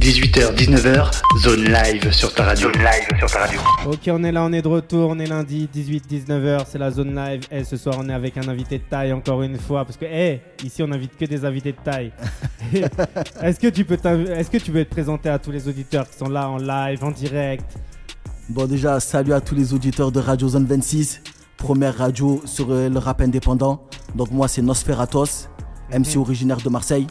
18h, 19h, zone live sur ta radio. Zone live sur ta radio. Ok, on est là, on est de retour, on est lundi, 18-19h, c'est la zone live. Et ce soir, on est avec un invité de taille encore une fois, parce que, hey, ici, on n'invite que des invités de taille. Est-ce que tu peux est-ce que tu veux te présenter à tous les auditeurs qui sont là en live, en direct? Bon, déjà, salut à tous les auditeurs de Radio Zone 26, première radio sur euh, le rap indépendant. Donc, moi, c'est Nosferatos, MC originaire de Marseille,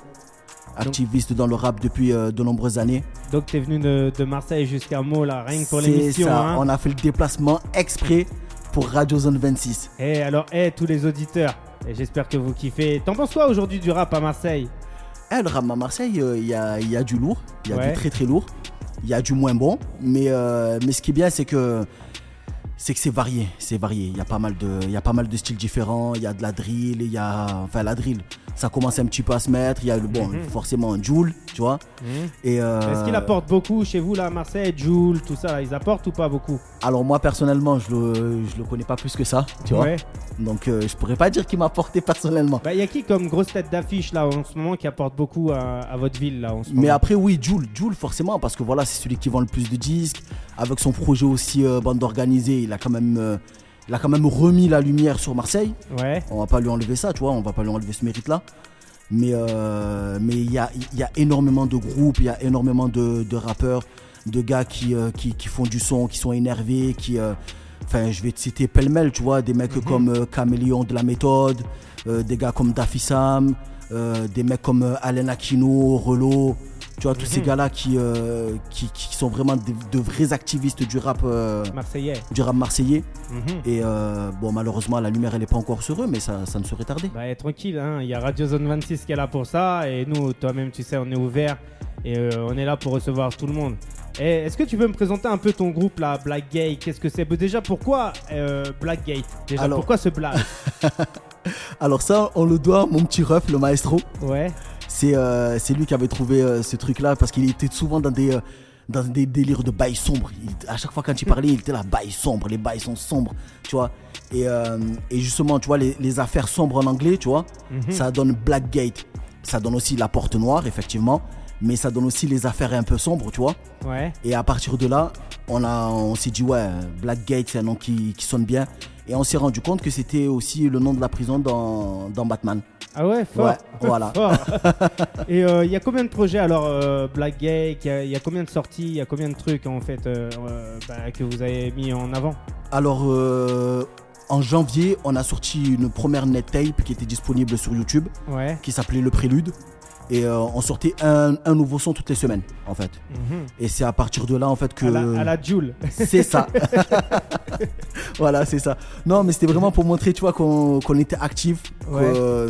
activiste dans le rap depuis euh, de nombreuses années. Donc, t'es venu de, de Marseille jusqu'à Meaux, là, rien que pour l'émission. Hein. on a fait le déplacement exprès pour Radio Zone 26. Et alors, hey, tous les auditeurs, et j'espère que vous kiffez. T'en penses quoi aujourd'hui du rap à Marseille? Eh, le rap à Marseille, euh, il y, a, y a du lourd, il y a Ouais. du très très lourd, il y a du moins bon, mais, euh, mais ce qui est bien, c'est que c'est que c'est varié, c'est varié. Il y a pas mal de, il y a pas mal de styles différents. Il y a de la drill, il y a, enfin la drill, ça commence un petit peu à se mettre. Il y a le bon, Mhm. forcément un Joule, tu vois. Et euh, Est-ce qu'il apporte beaucoup chez vous là à Marseille, Joule, tout ça là, Ils apportent ou pas beaucoup? Alors moi personnellement, je le, je le connais pas plus que ça, tu Ouais. vois. Donc euh, je pourrais pas dire qu'il m'a apporté personnellement. Bah, y a qui comme grosse tête d'affiche là en ce moment qui apporte beaucoup à, à votre ville là en ce moment? Mais après, oui, Joule, Joule forcément, parce que voilà, c'est celui qui vend le plus de disques. Avec son projet aussi euh, bande organisée, il a quand même, euh, il a quand même remis la lumière sur Marseille. Ouais. On va pas lui enlever ça, tu vois, on va pas lui enlever ce mérite-là. Mais euh, mais il y a, il y a énormément de groupes, il y a énormément de, de rappeurs, de gars qui, euh, qui, qui font du son, qui sont énervés, qui, euh, enfin, je vais te citer pêle-mêle, tu vois, des mecs Mhm. comme Caméléon de la méthode, des gars comme Daffy Sam, des mecs comme Alain Aquino, Relo, tu vois, tous ces Mhm. gars-là qui, euh, qui, qui sont vraiment de, de vrais activistes du rap, euh, Marseillais. du rap marseillais. Mhm. Et euh, bon, malheureusement, la lumière, elle n'est pas encore sur eux, mais ça, ça ne saurait tarder. Bah, tranquille, hein. il y a Radio Zone 26 qui est là pour ça. Et nous, toi-même, tu sais, on est ouvert. Et euh, on est là pour recevoir tout le monde. Est-ce que tu peux me présenter un peu ton groupe là, Blackgate Qu'est-ce que c'est? Bah, Déjà, pourquoi Blackgate Déjà, Alors- pourquoi ce black Alors ça, on le doit à mon petit ref, le maestro. Ouais. C'est euh, c'est lui qui avait trouvé euh, ce truc-là parce qu'il était souvent dans des, euh, dans des délires de bails sombres. Il- à chaque fois quand il parlait, il était là, bails sombres, les bails sont sombres, tu vois. Et, et justement, tu vois, les, les affaires sombres en anglais, tu vois, Mhm. ça donne Blackgate. Ça donne aussi la porte noire, effectivement. Mais ça donne aussi les affaires un peu sombres, tu vois. Ouais. Et à partir de là, on, a, on s'est dit, ouais, Blackgate, c'est un nom qui, qui sonne bien. Et on s'est rendu compte que c'était aussi le nom de la prison dans, dans Batman. Ah ouais, fort. Ouais, voilà. Fort. Et euh, il y a combien de projets alors euh, Blackgate Il y, a- il y a combien de sorties Il y a combien de trucs en fait euh, bah, que vous avez mis en avant? Alors, en janvier, on a sorti une première net tape qui était disponible sur YouTube, Ouais. qui s'appelait Le Prélude. Et euh, on sortait un, un nouveau son toutes les semaines, en fait. Mhm. Et c'est à partir de là, en fait, que... À, la, à la Joule. C'est ça. voilà, c'est ça. Non, mais c'était vraiment pour montrer, tu vois, qu'on qu'on était actif, Ouais. euh,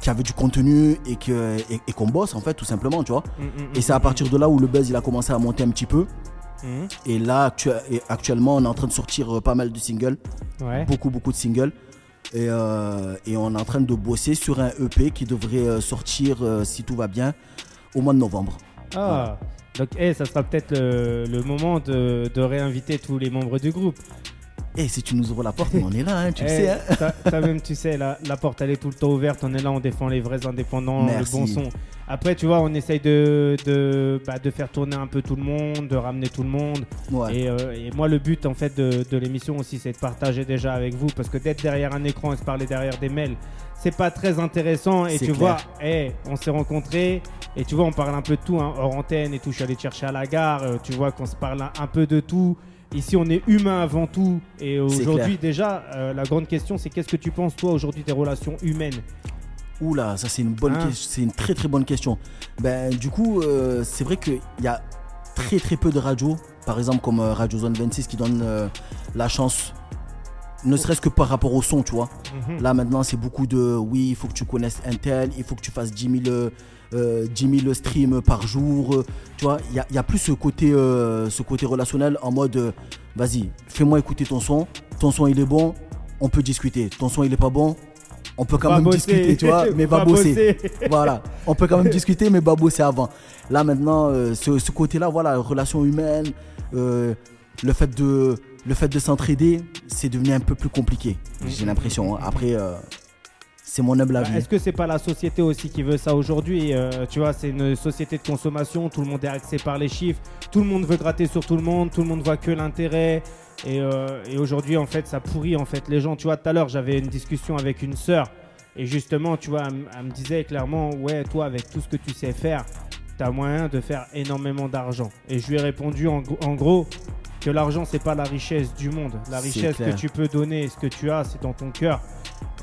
qu'il y avait du contenu et que et, et qu'on bosse, en fait, tout simplement, tu vois. Mhm, Et c'est à partir de là où le buzz, il a commencé à monter un petit peu. Et là, actuellement, on est en train de sortir euh, pas mal de singles. Ouais. beaucoup beaucoup de singles et, euh, et on est en train de bosser sur un EP qui devrait euh, sortir euh, si tout va bien au mois de novembre. Ah. Donc, eh, ça sera peut-être le, le moment de, de réinviter tous les membres du groupe. Et si tu nous ouvres la porte, on est là, hein, tu le Eh, sais. hein. toi- Toi-même, tu sais, la, la porte, elle est tout le temps ouverte. On est là, on défend les vrais indépendants, Merci. le bon son. Après, tu vois, on essaye de, de, bah, de faire tourner un peu tout le monde, de ramener tout le monde. Ouais. Et, euh, et moi, le but, en fait, de, de l'émission aussi, c'est de partager déjà avec vous. Parce que d'être derrière un écran et se parler derrière des mails, c'est pas très intéressant. Et tu clair. vois, eh, on s'est rencontrés. Et tu vois, on parle un peu de tout, hein, hors antenne et tout. Je suis allé te chercher à la gare. euh, tu vois qu'on se parle un peu de tout. Ici, on est humain avant tout. Et aujourd'hui, déjà, euh, la grande question, c'est qu'est-ce que tu penses, toi, aujourd'hui, des relations humaines? Oula, ça c'est une bonne Hein? question, c'est une très très bonne question. Ben du coup, euh, c'est vrai qu'il y a très très peu de radios, par exemple comme euh, Radio Zone 26 qui donne la chance, ne serait-ce que par rapport au son, tu vois. Mhm. Là maintenant, c'est beaucoup de oui, il faut que tu connaisses Intel, il faut que tu fasses 10 000, euh, euh, 10 000 streams par jour. euh, tu vois, il y a, plus ce côté, euh, ce côté relationnel en mode vas-y, fais-moi écouter ton son. Ton son il est bon, on peut discuter. Ton son il est pas bon, on peut quand Va même bosser. discuter, tu vois, mais va, Va bosser. bosser. voilà, on peut quand même discuter, mais va bosser avant. Là maintenant, euh, ce, ce côté-là, voilà, relation humaine, euh, le fait de, le fait de s'entraider, c'est devenu un peu plus compliqué. J'ai l'impression. hein. Après, euh, C'est mon humble Bah, avis. Est-ce que c'est pas la société aussi qui veut ça aujourd'hui Euh, Tu vois, c'est une société de consommation, tout le monde est axé par les chiffres, tout le monde veut gratter sur tout le monde, tout le monde voit que l'intérêt. Et, euh, et aujourd'hui, en fait, ça pourrit en fait les gens. Tu vois, tout à l'heure, j'avais une discussion avec une sœur et justement, tu vois, elle, me disait clairement, ouais, toi, avec tout ce que tu sais faire, tu as moyen de faire énormément d'argent. Et je lui ai répondu en gros que l'argent, c'est pas la richesse du monde. La richesse que tu peux donner, ce que tu as, c'est dans ton cœur.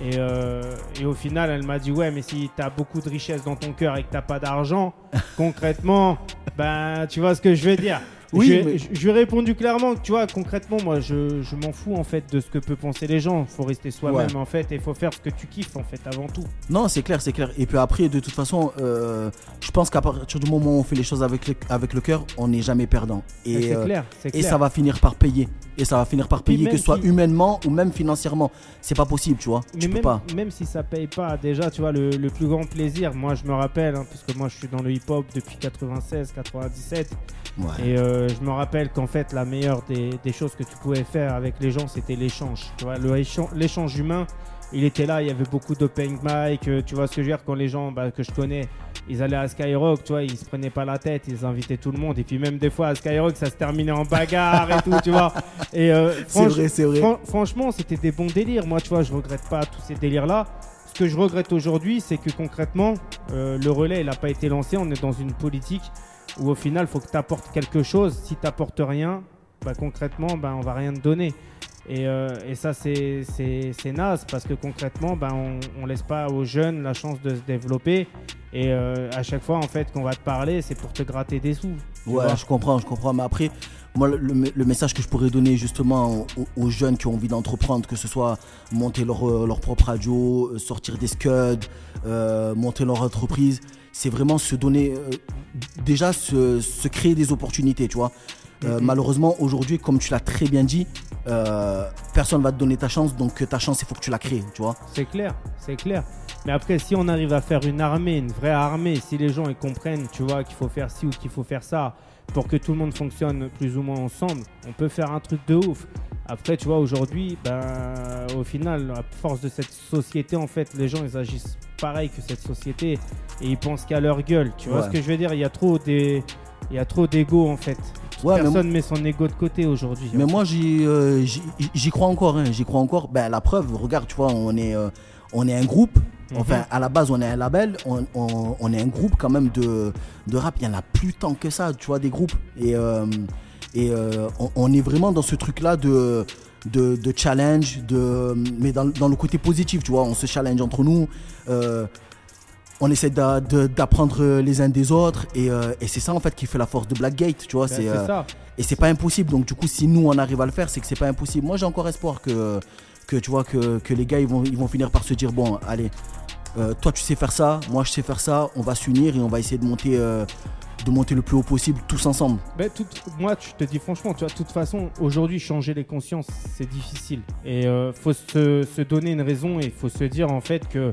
Et, euh, et au final, elle m'a dit Ouais, mais si tu as beaucoup de richesse dans ton cœur et que tu pas d'argent, concrètement, ben, tu vois ce que je veux dire. Oui, je, mais- je- je lui ai répondu clairement que, tu vois, concrètement, moi, je, je m'en fous en fait de ce que peuvent penser les gens. faut rester soi-même Ouais. en fait et faut faire ce que tu kiffes en fait avant tout. Non, c'est clair, c'est clair. Et puis après, de toute façon, euh, je pense qu'à partir du moment où on fait les choses avec le, avec le cœur, on n'est jamais perdant. Et, c'est euh, clair, c'est et ça va finir par payer. Et ça va finir par payer, que ce soit si- humainement ou même financièrement. C'est pas possible, tu vois. Mais tu peux même, pas. même si ça paye pas, déjà, tu vois, le, le plus grand plaisir, moi je me rappelle, hein, parce que moi je suis dans le hip-hop depuis 96, 97, Ouais. et euh, je me rappelle qu'en fait, la meilleure des, des choses que tu pouvais faire avec les gens, c'était l'échange. Tu vois, l'échange humain, il était là, il y avait beaucoup d'open mic, euh, tu vois ce que je veux dire, quand les gens bah, que je connais, ils allaient à Skyrock, tu vois, ils se prenaient pas la tête, ils invitaient tout le monde, et puis même des fois à Skyrock, ça se terminait en bagarre et tout, tu vois. Et euh, franch- vrai, c'est vrai. Fran- franchement, c'était des bons délires. Moi, tu vois, je regrette pas tous ces délires-là. Ce que je regrette aujourd'hui, c'est que concrètement, euh, le relais, il n'a pas été lancé. On est dans une politique où au final, il faut que tu apportes quelque chose. Si tu rien, bah, concrètement, bah, on va rien te donner. Et, euh, et ça, c'est naze parce que concrètement, bah, on ne laisse pas aux jeunes la chance de se développer. Et euh, à chaque fois, en fait, qu'on va te parler, c'est pour te gratter des sous. Ouais, je comprends, je comprends. Mais après, moi, le, le- message que je pourrais donner justement aux, aux jeunes qui ont envie d'entreprendre, que ce soit monter leur, euh, leur propre radio, sortir des scuds, euh, monter leur entreprise, c'est vraiment se donner, déjà se, se créer des opportunités, tu vois. Euh, Mhm. Malheureusement, aujourd'hui, comme tu l'as très bien dit, euh, personne va te donner ta chance, donc ta chance, il faut que tu la crées, tu vois. C'est clair, c'est clair. Mais après, si on arrive à faire une armée, une vraie armée, si les gens ils comprennent, tu vois, qu'il faut faire ci ou qu'il faut faire ça, pour que tout le monde fonctionne plus ou moins ensemble, on peut faire un truc de ouf. Après, tu vois, aujourd'hui, ben, au final, à force de cette société, en fait, les gens ils agissent pareil que cette société et ils pensent qu'à leur gueule. Tu vois ce que je veux dire? Il y a trop des, il y a trop d'ego en fait. Ouais, Personne met son ego de côté aujourd'hui. Mais moi, j'y euh, j'y- crois encore. hein, J'y crois encore. Ben, la preuve, regarde, tu vois, on est, euh, on est un groupe. Mhm. Enfin, à la base, on est un label. On, on- on est un groupe quand même de, de rap. Il y en a plus tant que ça, tu vois, des groupes. Et, euh, et euh, on, on est vraiment dans ce truc-là de, de, de challenge, de, mais dans, dans le côté positif, tu vois. On se challenge entre nous. euh, on essaie d'apprendre les uns des autres. Et, euh, et c'est ça, en fait, qui fait la force de Blackgate, tu vois. Ben, c'est euh, ça. et c'est pas impossible. Donc du coup, si nous on arrive à le faire, c'est que c'est pas impossible. Moi, j'ai encore espoir que, que tu vois que, que les gars ils vont, ils vont finir par se dire bon, allez, euh, toi tu sais faire ça, moi je sais faire ça, on va s'unir et on va essayer de monter, de monter le plus haut possible tous ensemble. Ben, tout- moi, je te dis franchement, tu vois, de toute façon, aujourd'hui, changer les consciences, c'est difficile. Et euh, faut se, se donner une raison et il faut se dire en fait que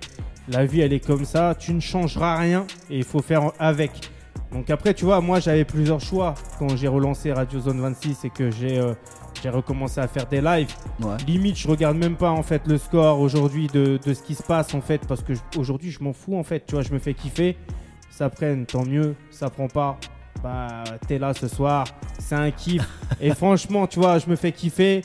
la vie, elle est comme ça. Tu ne changeras rien et il faut faire avec. Donc après, tu vois, moi, j'avais plusieurs choix quand j'ai relancé Radio Zone 26 et que j'ai euh, j'ai recommencé à faire des lives. Ouais. Limite, je regarde même pas en fait le score aujourd'hui de, de ce qui se passe en fait parce que je- aujourd'hui, je m'en fous en fait. Tu vois, je me fais kiffer. Ça prenne, tant mieux. Ça prend pas. Bah, t'es là ce soir. C'est un kiff. Et franchement, tu vois, je me fais kiffer.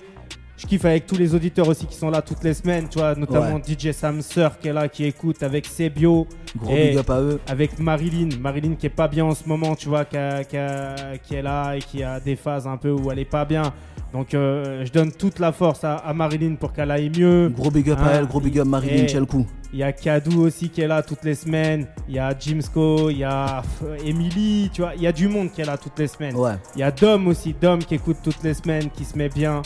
Je kiffe avec tous les auditeurs aussi qui sont là toutes les semaines, tu vois, notamment DJ Sam Sir qui est là, qui écoute avec Sebio, Gros Et- big up à eux. avec Marilyn. Marilyn qui est pas bien en ce moment, tu vois, qui, a- qui a- qui est là et qui a des phases un peu où elle est pas bien. Donc, euh, je donne toute la force à, à Marilyn pour qu'elle aille mieux. Gros big up à elle, gros big up Marilyn Chelkou. Il y a Kadou aussi qui est là toutes les semaines. Il y a Jimsco, il y a Emily, tu vois. Il y a du monde qui est là toutes les semaines. Ouais. Il y a Dom aussi, Dom qui écoute toutes les semaines, qui se met bien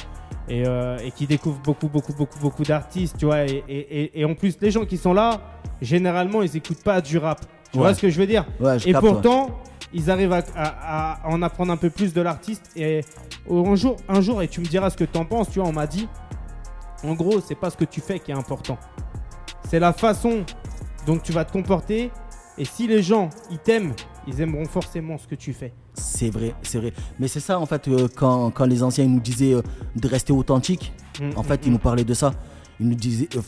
et, euh, et qui découvre beaucoup, beaucoup, beaucoup, beaucoup d'artistes, tu vois. Et, et- et- et en plus, les gens qui sont là, généralement, ils écoutent pas du rap. Tu Ouais. vois ce que je veux dire Ouais, je Et capte, ouais. pourtant, ils arrivent à, à- à en apprendre un peu plus de l'artiste. Et un jour, un jour, et tu me diras ce que tu en penses, tu vois, on m'a dit, en gros, c'est pas ce que tu fais qui est important. C'est la façon dont tu vas te comporter. Et si les gens, ils t'aiment, ils aimeront forcément ce que tu fais. C'est vrai, c'est vrai. Mais c'est ça en fait euh, quand, quand les anciens nous disaient euh, de rester authentique. Mm, En fait, mm, ils mm. nous parlaient de ça. Ils nous disaient, euh,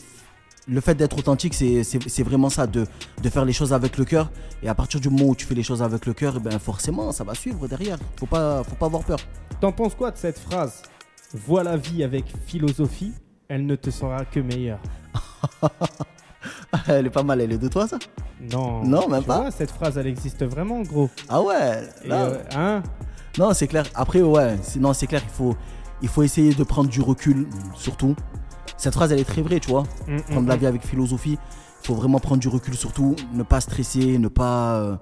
le fait d'être authentique, c'est- vraiment ça, de, de faire les choses avec le cœur. Et à partir du moment où tu fais les choses avec le cœur, eh ben forcément, ça va suivre derrière. Faut pas, faut pas avoir peur. T'en penses quoi de cette phrase Vois la vie avec philosophie, elle ne te sera que meilleure. Elle est pas mal, elle est de toi, ça? Non. Non, même tu pas. vois, cette phrase, elle existe vraiment, gros. Ah ouais là, euh, hein? Non, c'est clair. Après, ouais, non, c'est clair, il faut, il faut essayer de prendre du recul, surtout. Cette phrase, elle est très vraie, tu vois. Mm, mm, Comme la mm. vie avec philosophie, il faut vraiment prendre du recul, surtout. Ne pas stresser, ne pas, euh,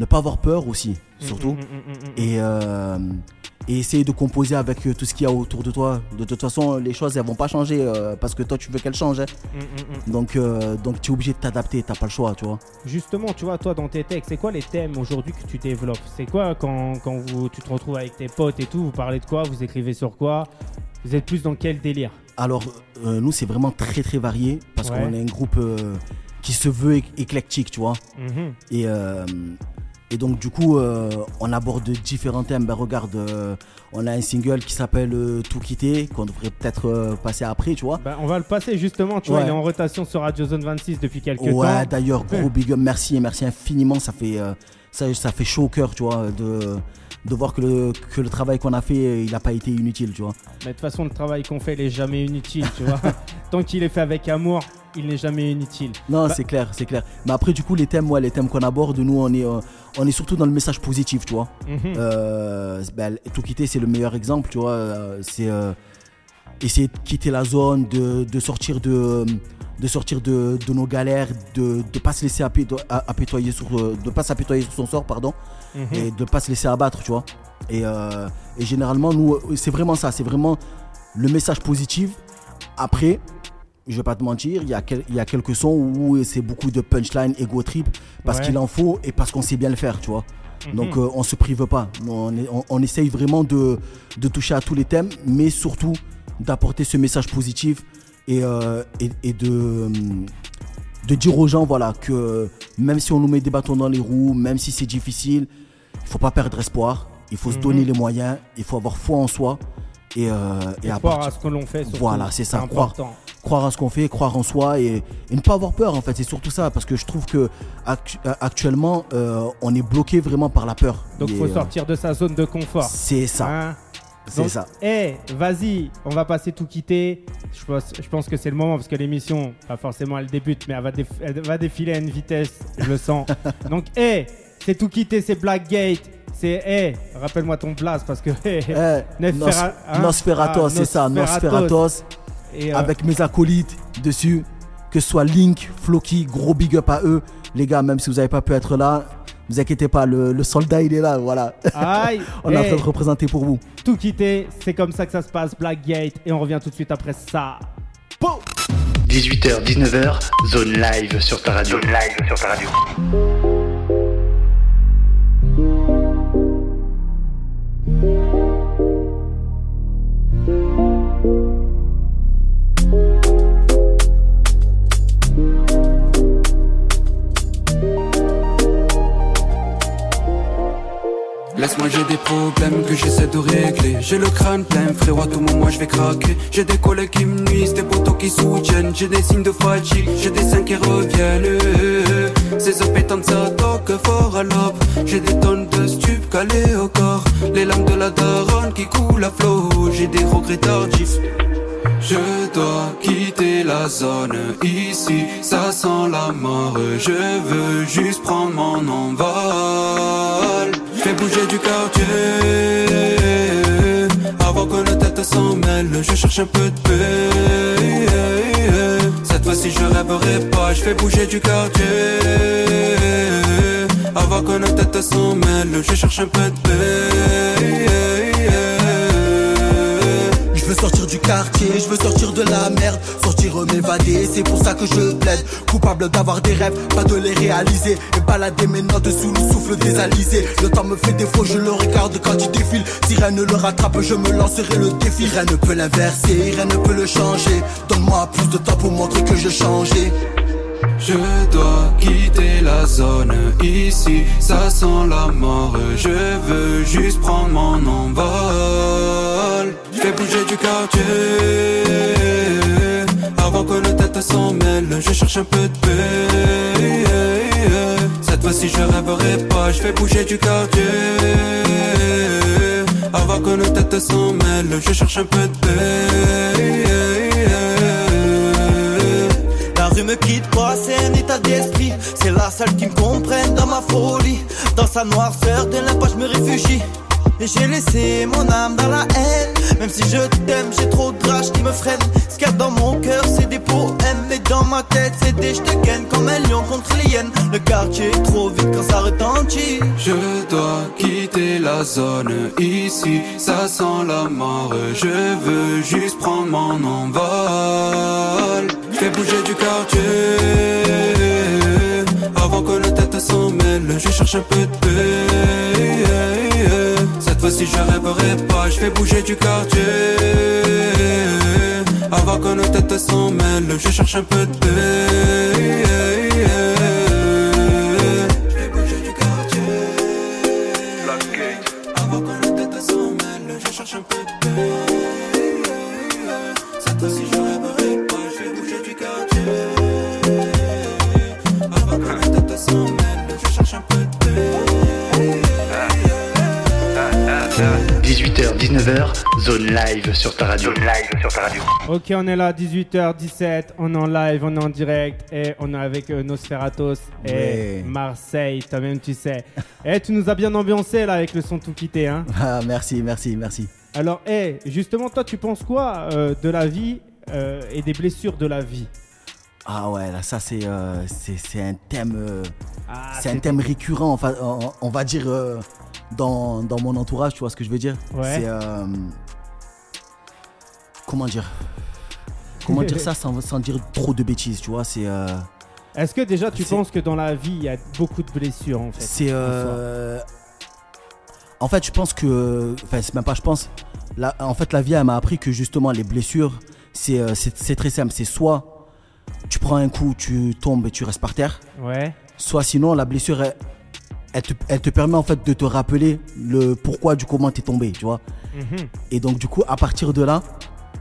ne pas avoir peur aussi, surtout. Mm, mm, mm, mm. Et, euh, et essayer de composer avec euh, tout ce qu'il y a autour de toi. De toute façon, les choses, elles vont pas changer euh, parce que toi, tu veux qu'elles changent. hein. Donc, euh, donc tu es obligé de t'adapter, t'as pas le choix, tu vois. Justement, tu vois, toi, dans tes textes, c'est quoi les thèmes aujourd'hui que tu développes? C'est quoi quand, quand vous, tu te retrouves avec tes potes et tout Vous parlez de quoi? Vous écrivez sur quoi? Vous êtes plus dans quel délire? Alors, euh, nous, c'est vraiment très très varié parce Ouais. qu'on est un groupe euh, qui se veut éc- éclectique, tu vois. Mhm. Et, euh, et donc, du coup, euh, on aborde différents thèmes. Ben, regarde, euh, on a un single qui s'appelle euh, Tout quitter, qu'on devrait peut-être passer après, tu vois. Bah, on va le passer justement, tu vois, Ouais. il est en rotation sur Radio Zone 26 depuis quelques Ouais, temps. d'ailleurs, gros big up, merci et merci infiniment. Ça fait, ça, ça fait chaud au cœur, tu vois, de, de voir que le, que le travail qu'on a fait, il n'a pas été inutile, tu vois. Mais de toute façon, le travail qu'on fait, il est jamais inutile, tu vois. Tant qu'il est fait avec amour, il n'est jamais inutile. Non, Bah- c'est clair, c'est clair. Mais après, du coup, les thèmes, ouais, les thèmes qu'on aborde, nous, on est, euh, on est surtout dans le message positif, tu vois. Mhm. Euh, ben, tout quitter, c'est le meilleur exemple, tu vois. euh, c'est euh, essayer de quitter la zone, de, de sortir de, de sortir de, de nos galères, de ne pas se laisser apito- apitoyer sur, euh, de pas s'apitoyer sur son sort, pardon, Mhm. et de pas se laisser abattre, tu vois. Et, euh, et généralement, nous, euh, c'est vraiment ça, c'est vraiment le message positif. Après, je vais pas te mentir, il y, a quel- il y a quelques sons où c'est beaucoup de punchline, ego trip, parce Ouais. qu'il en faut et parce qu'on sait bien le faire, tu vois. Mhm. Donc euh, on se prive pas. On, est- on- on essaye vraiment de, de toucher à tous les thèmes, mais surtout d'apporter ce message positif et, euh, et, et de, hum, de dire aux gens voilà, que même si on nous met des bâtons dans les roues, même si c'est difficile, il faut pas perdre espoir. Il faut se Mhm. donner les moyens, il faut avoir foi en soi. Et, euh, et Et à croire partir- à ce que l'on fait. surtout. Voilà, c'est ça, croire. croire à ce qu'on fait, croire en soi et, et ne pas avoir peur en fait. C'est surtout ça parce que je trouve que euh, actuellement euh, on est bloqué vraiment par la peur. Donc il faut euh, sortir de sa zone de confort. C'est ça, Hein c'est ça. Eh, vas-y, on va passer tout quitter. Je pense, je pense que c'est le moment parce que l'émission, pas forcément elle débute, mais elle va, déf- elle va défiler à une vitesse, je le sens. Donc, eh, c'est tout quitter, c'est Blackgate. C'est, eh, rappelle-moi ton place parce que, eh, Eh, Nesfera- Nos- hein? Nosferatos, Ah, c'est ça, Nosferatos. Nosferatos, et, euh, avec mes acolytes dessus, que ce soit Link, Floki, gros big up à eux. Les gars, même si vous n'avez pas pu être là, vous inquiétez pas, le, le soldat il est là, voilà. aïe, On est en eh, train de représenter pour vous. tout quitter, c'est comme ça que ça se passe, Blackgate, et on revient tout de suite après ça. 18h, 19h, zone live sur ta radio. Zone live sur ta radio. Laisse-moi j'ai des problèmes que j'essaie de régler. J'ai le crâne plein frérot à tout moment je vais craquer. J'ai des collègues qui me nuisent, des potos qui soutiennent. J'ai des signes de fatigue, j'ai des seins qui reviennent. Ces appétantes ça toque fort à l'aube. J'ai des tonnes de stupes calées au corps. Les larmes de la daronne qui coulent à flot. J'ai des regrets tardifs je dois quitter la zone ici, ça sent la mort. Je veux juste prendre mon envol. Fais bouger du quartier avant que nos têtes s'en mêlent. Je cherche un peu de paix. Cette fois-ci, je rêverai pas. Je fais bouger du quartier avant que nos têtes s'en mêlent. Je cherche un peu de paix. Veux sortir du quartier, je veux sortir de la merde, sortir m'évader, c'est pour ça que je plaide. Coupable d'avoir des rêves, pas de les réaliser, et balader mes notes sous le souffle des alizés. Le temps me fait défaut, je le regarde quand il défile. Si rien ne le rattrape, je me lancerai le défi. Rien ne peut l'inverser, rien ne peut le changer. Donne-moi plus de temps pour montrer que je changeais. Je dois quitter la zone ici, ça sent la mort. Je veux juste prendre mon envol. Je fais bouger du quartier avant que nos têtes s'en mêlent. je cherche un peu de paix. Cette fois-ci je rêverai pas, je fais bouger du quartier. Avant que nos têtes s'en mêlent, je cherche un peu de paix. La rue me quitte pas, c'est un état d'esprit. C'est la seule qui me comprenne dans ma folie. Dans sa noirceur, de l'impasse, je me réfugie. Et j'ai laissé mon âme dans la haine. Même si je t'aime, j'ai trop de rage qui me freine. Ce qu'il y a dans mon cœur, c'est des poèmes. Mais dans ma tête, c'est des je te gagne comme un lion contre les hyènes. Le quartier est trop vite quand ça retentit. Je dois quitter la zone ici, ça sent la mort. Je veux juste prendre mon envol. Fais bouger du quartier. Avant que nos têtes s'en je cherche un peu de paix. Fois-ci je pas, je fais bouger du quartier. Avant que nos têtes s'en mêlent, je cherche un peu de paix. 19h, zone live sur ta radio. Zone live sur ta radio. Ok, on est là, 18h17, on est en live, on est en direct et on est avec euh, Nosferatos et Ouais. Marseille, toi-même tu sais. Et tu nous as bien ambiancé là avec le son tout quitté. Hein. Ah, merci, merci, merci. Alors, eh, justement, toi tu penses quoi euh, de la vie euh, et des blessures de la vie? Ah ouais, là, ça, c'est euh, c'est c'est un thème. euh, Ah, c'est un thème récurrent, enfin, on, on va dire, euh, dans, dans mon entourage, tu vois ce que je veux dire Ouais. C'est. euh, comment dire Comment dire ça sans, sans dire trop de bêtises, tu vois C'est. euh, Est-ce que déjà tu penses que dans la vie il y a beaucoup de blessures en fait C'est. euh, En fait, je pense que. Enfin, c'est même pas, je pense. La- en fait, la vie, elle m'a appris que justement, les blessures, c'est très simple. C'est soit tu prends un coup, tu tombes et tu restes par terre. Ouais. soit sinon la blessure elle, elle te, elle te permet en fait de te rappeler le pourquoi du comment t'es tombé tu vois Mhm. et donc du coup à partir de là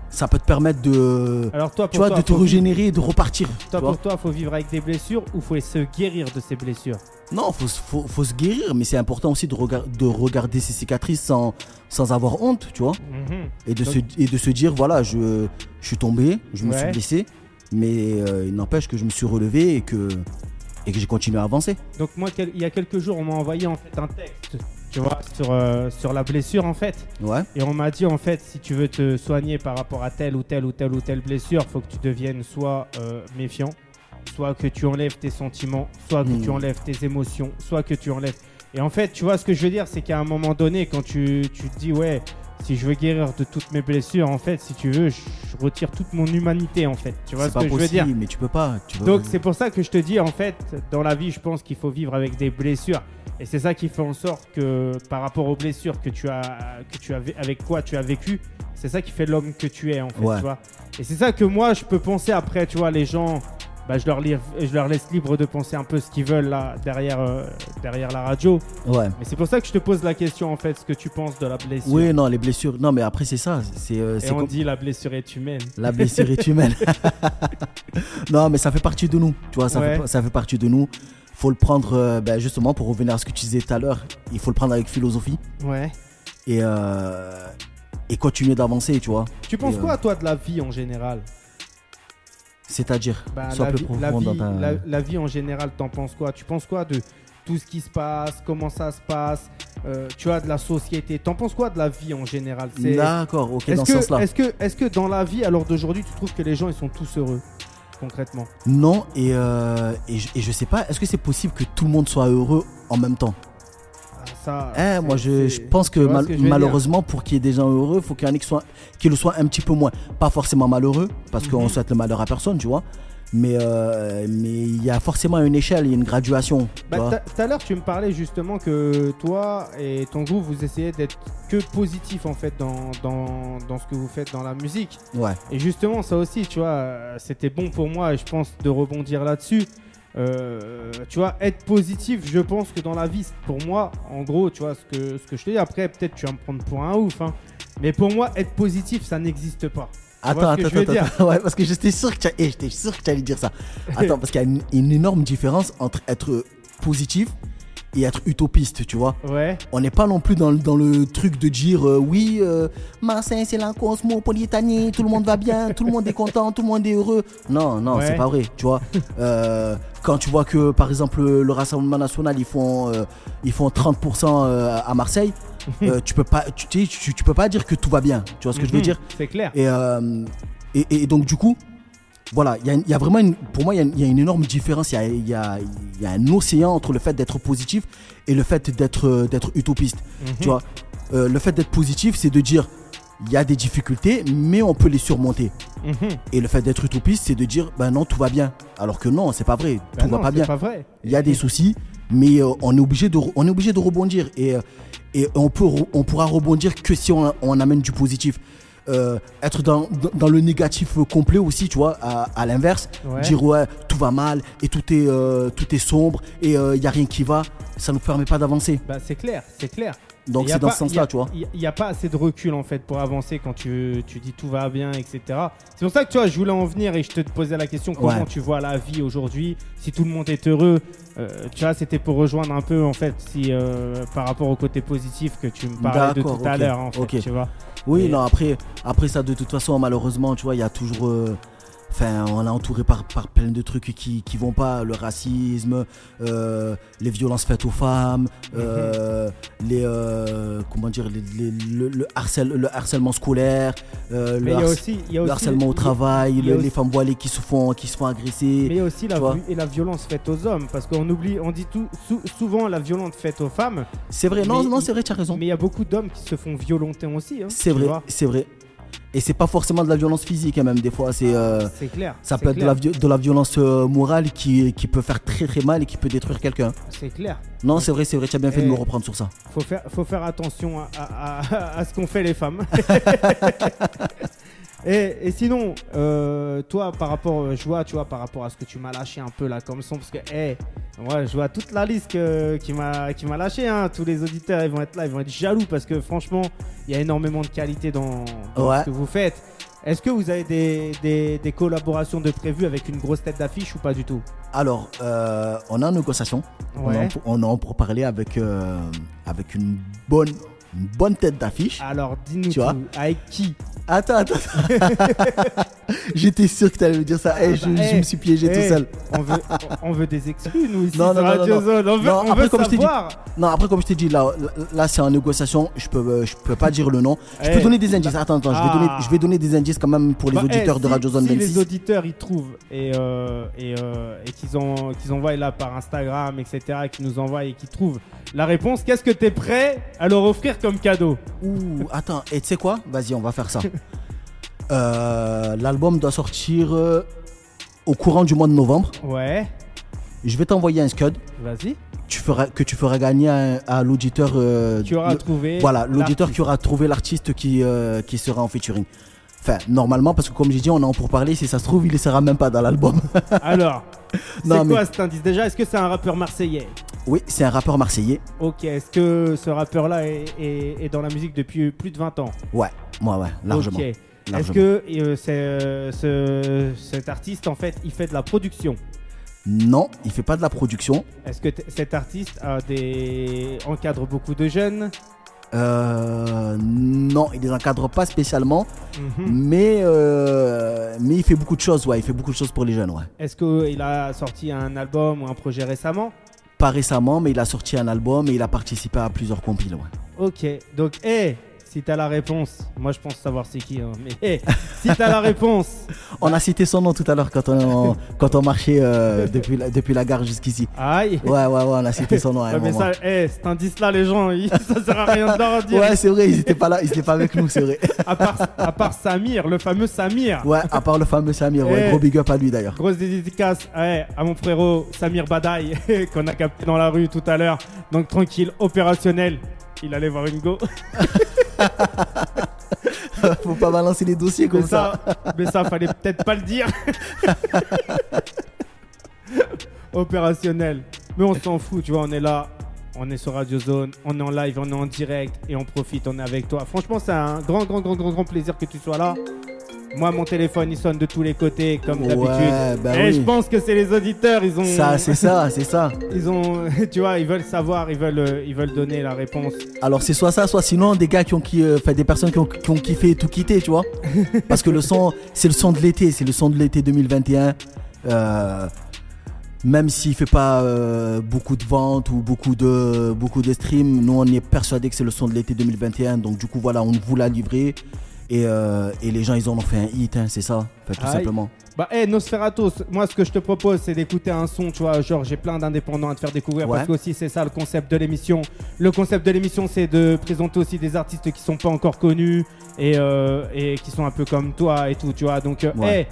ça peut te permettre de Alors toi, pour tu vois toi, de te régénérer et de repartir Toi, vois. pour toi, faut vivre avec des blessures ou faut se guérir de ces blessures? Non faut, se- faut, faut se guérir mais c'est important aussi de, regard- de regarder ses cicatrices sans, sans avoir honte tu vois Mhm. et de, Donc- se, et de se dire voilà je, je suis tombé je me suis blessé mais euh, il n'empêche que je me suis relevé et que, et que j'ai continué à avancer Donc moi, quel- il y a quelques jours, on m'a envoyé en fait un texte, tu vois, sur, euh, sur la blessure en fait. ouais Et on m'a dit en fait, si tu veux te soigner par rapport à telle ou telle ou telle ou telle blessure, faut que tu deviennes soit euh, méfiant, soit que tu enlèves tes sentiments, soit que tu enlèves tes émotions, soit que tu enlèves. Et en fait, tu vois ce que je veux dire, c'est qu'à un moment donné, quand tu, tu te dis ouais, si je veux guérir de toutes mes blessures, en fait, si tu veux, je, retire toute mon humanité en fait. Tu vois ce pas que je veux dire mais tu peux pas tu peux- donc c'est pour ça que je te dis en fait, dans la vie, je pense qu'il faut vivre avec des blessures. Et c'est ça qui fait en sorte que par rapport aux blessures que tu as, que tu as, avec quoi tu as vécu, c'est ça qui fait l'homme que tu es en fait, Ouais. tu vois. Et c'est ça que moi je peux penser après, tu vois, les gens, bah, je, leur lis- je leur laisse libre de penser un peu ce qu'ils veulent là derrière, euh, derrière la radio. ouais Mais c'est pour ça que je te pose la question en fait, ce que tu penses de la blessure. Oui, non, les blessures. Non, mais après, c'est ça. C'est euh, Et on comme- dit la blessure est humaine. La blessure est humaine. non, mais ça fait partie de nous. Tu vois, ça, Ouais. fait, ça fait partie de nous. Faut le prendre, euh, ben, justement, pour revenir à ce que tu disais tout à l'heure, il faut le prendre avec philosophie Ouais. et, euh, et continuer d'avancer, tu vois. Tu penses Et, euh, quoi toi de la vie en général? C'est-à-dire, Bah, la, plus vie, la, profond dans vie, ta. la- la vie en général, t'en penses quoi? Tu penses quoi de tout ce qui se passe? Comment ça se passe? Euh, Tu vois, de la société. T'en penses quoi de la vie en général? D'accord, ok, Est-ce dans ce que, sens-là. est-ce que, dans la vie, à l'heure d'aujourd'hui, tu trouves que les gens ils sont tous heureux concrètement? Non, et, euh, et, je, et je sais pas, est-ce que c'est possible que tout le monde soit heureux en même temps? Ça, Eh, moi je, je pense que, mal- je dire malheureusement pour qu'il y ait des gens heureux, il faut qu'il y en ait qui, soient, qui le soient un petit peu moins. Pas forcément malheureux, parce qu'on Mhm. souhaite le malheur à personne, tu vois. Mais euh, mais il y a forcément une échelle, il y a une graduation. Bah, Tout à l'heure, tu me parlais justement que toi et ton groupe, vous essayez d'être que positif en fait dans, dans, dans ce que vous faites dans la musique. Ouais, Et justement, ça aussi, tu vois, euh, c'était bon pour moi et je pense de rebondir là-dessus. Euh, tu vois, être positif, je pense que dans la vie, pour moi, en gros, tu vois, ce que, ce que je te dis, après, peut-être tu vas me prendre pour un ouf, hein, mais pour moi, être positif, ça n'existe pas. Attends, attends, attends, attends. Ouais, parce que j'étais sûr que tu eh, j'étais sûr que tu allais dire ça. Attends, parce qu'il y a une, une énorme différence entre être positif et être utopiste, tu vois. Ouais. On n'est pas non plus dans, le- dans le truc de dire euh, oui, euh, Marseille c'est la cosmopolitanie, tout le monde va bien, tout le monde est content, tout le monde est heureux. Non, non, Ouais. c'est pas vrai, tu vois. Euh, quand tu vois que par exemple le Rassemblement national ils font, ils font 30% euh, à Marseille, tu peux pas, tu, tu, peux pas dire que tout va bien. Tu vois ce que je veux Mhm, dire C'est clair. et, et, et donc du coup, voilà, il y a, il y a vraiment, une- pour moi, il y a une- il y, a une énorme différence. Il y y a- un océan entre le fait d'être positif et le fait d'être euh, d'être utopiste. Mhm. Tu vois, Euh, le fait d'être positif, c'est de dire il y a des difficultés, mais on peut les surmonter. Mhm. Et le fait d'être utopiste, c'est de dire ben non, tout va bien. Alors que non, c'est pas vrai. Bah tout va non, pas bien. pas vrai. Il y a des soucis, mais euh, on est obligé de, on est obligé de rebondir et, et on peut, on pourra rebondir que si on, on amène du positif. Euh, être dans, dans- le négatif complet aussi, tu vois, à, à l'inverse, Ouais. dire ouais, tout va mal et tout est, euh, tout est sombre et il y a rien qui va, ça nous permet pas d'avancer. Bah, c'est clair, c'est clair. Donc c'est dans pas- ce sens-là, tu vois. Il n'y a pas assez de recul en fait pour avancer quand tu, tu dis tout va bien, etc. C'est pour ça que tu vois, je voulais en venir et je te posais la question comment Ouais. tu vois la vie aujourd'hui, si tout le monde est heureux? Euh, tu vois, c'était pour rejoindre un peu en fait, si euh, par rapport au côté positif que tu me parlais de tout à l'heure, en fait, tu vois. Oui, non, après, après ça, de toute façon, malheureusement, tu vois, il y a toujours. euh, Enfin, on est entouré par, par plein de trucs qui, qui vont pas. Le racisme, euh, les violences faites aux femmes, euh, les. euh, comment dire les- les- le, le harcèle- le harcèlement scolaire, Mais le, harc- aussi, harcèlement au travail, aussi- les femmes voilées qui se font, qui se font Mais agresser. il y a aussi la, et la violence faite aux hommes, parce qu'on oublie, on dit tout, sou- souvent la violence faite aux femmes, C'est vrai, non, mais non, c'est vrai, tu as raison. mais il y a beaucoup d'hommes qui se font violenter aussi. hein, C'est vrai, c'est vrai. Et c'est pas forcément de la violence physique, hein, même des fois, c'est. euh, clair. Ça peut être de la, vi- de la violence euh, morale qui, qui peut faire très très mal et qui peut détruire quelqu'un. C'est clair. Non, c'est vrai, c'est vrai, tu as bien fait de me reprendre sur ça. Faut faire, faut faire attention à, à- à- à ce qu'ont fait les femmes. et, et sinon, euh, toi, par rapport, euh, je vois, tu vois, par rapport à ce que tu m'as lâché un peu là comme son, parce que, hey, moi, je vois toute la liste que- qui m'a, qui m'a lâché. Hein. Tous les auditeurs, ils vont être là, ils vont être jaloux parce que franchement, il y a énormément de qualité dans, dans Ouais. ce que vous faites. Est-ce que vous avez des, des- des collaborations de prévues avec une grosse tête d'affiche ou pas du tout? Alors, euh, on est en négociation. On, Ouais. en, on en pour parler avec, euh, avec une bonne, une bonne tête d'affiche. Alors, dis-nous Tu vois. Avec qui Attends, attends. J'étais sûr que tu allais me dire ça. Eh, je, bah, je eh, me suis piégé Eh, tout seul. On veut, on veut des exclus, nous, ici, Non, non, non, Radio non. Zone. On veut, Non, on après, veut comme je t'ai dit- savoir. Non, après, comme je t'ai dit, là, là, c'est en négociation. Je peux, je peux pas dire le nom. Je Eh, peux donner des indices. Attends, attends. Je, vais Ah. donner, je vais donner des indices quand même pour les Bah, auditeurs eh, de Radio Zone si 26. les auditeurs ils trouvent et, euh, et, euh, et qu'ils ont- qu'ils envoient là par Instagram, etc., et qu'ils nous envoient et qu'ils trouvent la réponse, qu'est-ce que tu es prêt à leur offrir comme cadeau Ouh, attends, et tu sais quoi? Vas-y, on va faire ça. Euh, L'album doit sortir euh, au courant du mois de novembre. Ouais, Je vais t'envoyer un scud vas-y. tu feras, que tu feras gagner à, à l'auditeur. euh, Tu auras le- trouvé. Voilà, l'auditeur qui aura trouvé l'artiste qui, euh, qui sera en featuring. Enfin, normalement, parce que comme j'ai dit, on est en pour parler. Si ça se trouve, il ne sera même pas dans l'album. Alors, c'est mais- quoi cet indice? Déjà, est-ce que c'est un rappeur marseillais? Oui, c'est un rappeur marseillais. Ok, est-ce que ce rappeur-là est, est- est dans la musique depuis plus de 20 ans? Ouais, ouais, ouais, largement. Ok. Est-ce que euh, euh, ce, cet artiste, en fait, il fait de la production? Non, il fait pas de la production. Est-ce que cet artiste a des... encadre beaucoup de jeunes? Euh, non, il les encadre pas spécialement. Mhm. Mais, euh, mais il fait beaucoup de choses, ouais. Il fait beaucoup de choses pour les jeunes, ouais. Est-ce qu'il a sorti un album ou un projet récemment? Pas récemment, mais il a sorti un album et il a participé à plusieurs compiles, ouais. Ok, donc, hé, si t'as la réponse, moi je pense savoir c'est qui, hein, mais si t'as la réponse, On a cité son nom tout à l'heure quand on, quand on marchait euh, depuis, la, depuis la gare jusqu'ici. aïe. Ouais, ouais, ouais, on a cité son nom à un Ouais, mais moment. ça, hé, cet indice-là, les gens, ça sert à rien de leur dire. Ouais, c'est vrai, ils étaient pas là, ils étaient pas avec nous, c'est vrai. À, part, à part Samir, le fameux Samir. Ouais, à part le fameux Samir, ouais, gros big up à lui d'ailleurs. Grosse dédicace ouais, à mon frérot Samir Badaï qu'on a capté dans la rue tout à l'heure. Donc tranquille, opérationnel. Il allait voir une go. Faut pas balancer les dossiers comme mais ça. ça, mais ça fallait peut-être pas le dire. opérationnel. Mais on s'en fout, tu vois, on est là. On est sur Radio Zone, on est en live, on est en direct et on profite, on est avec toi. Franchement, c'est un grand, grand, grand, grand, grand plaisir que tu sois là. Moi, mon téléphone, il sonne de tous les côtés, comme Ouais, d'habitude. bah Et oui. je pense que c'est les auditeurs, ils ont. Ça, c'est ça, c'est ça. Ils ont, tu vois, ils veulent savoir, ils veulent, euh, ils veulent donner la réponse. Alors c'est soit ça, soit sinon des gars qui ont qui, euh, enfin, des personnes qui ont, qui ont kiffé et tout quitté, tu vois. Parce que le son, c'est le son de l'été, c'est le son de l'été 2021. Euh, même s'il fait pas euh, beaucoup de ventes ou beaucoup de beaucoup de streams, nous on est persuadé que c'est le son de l'été 2021. Donc du coup voilà, on vous l'a livré et, euh, et les gens ils en ont fait un hit, hein, c'est ça, enfin, tout Aïe. simplement. Bah, hey, Nosferatos, moi, ce que je te propose, c'est d'écouter un son, tu vois. Genre, j'ai plein d'indépendants à te faire découvrir Ouais. parce que aussi, c'est ça le concept de l'émission. Le concept de l'émission, c'est de présenter aussi des artistes qui sont pas encore connus et, euh, et qui sont un peu comme toi et tout, tu vois. Donc, euh, Ouais. hey,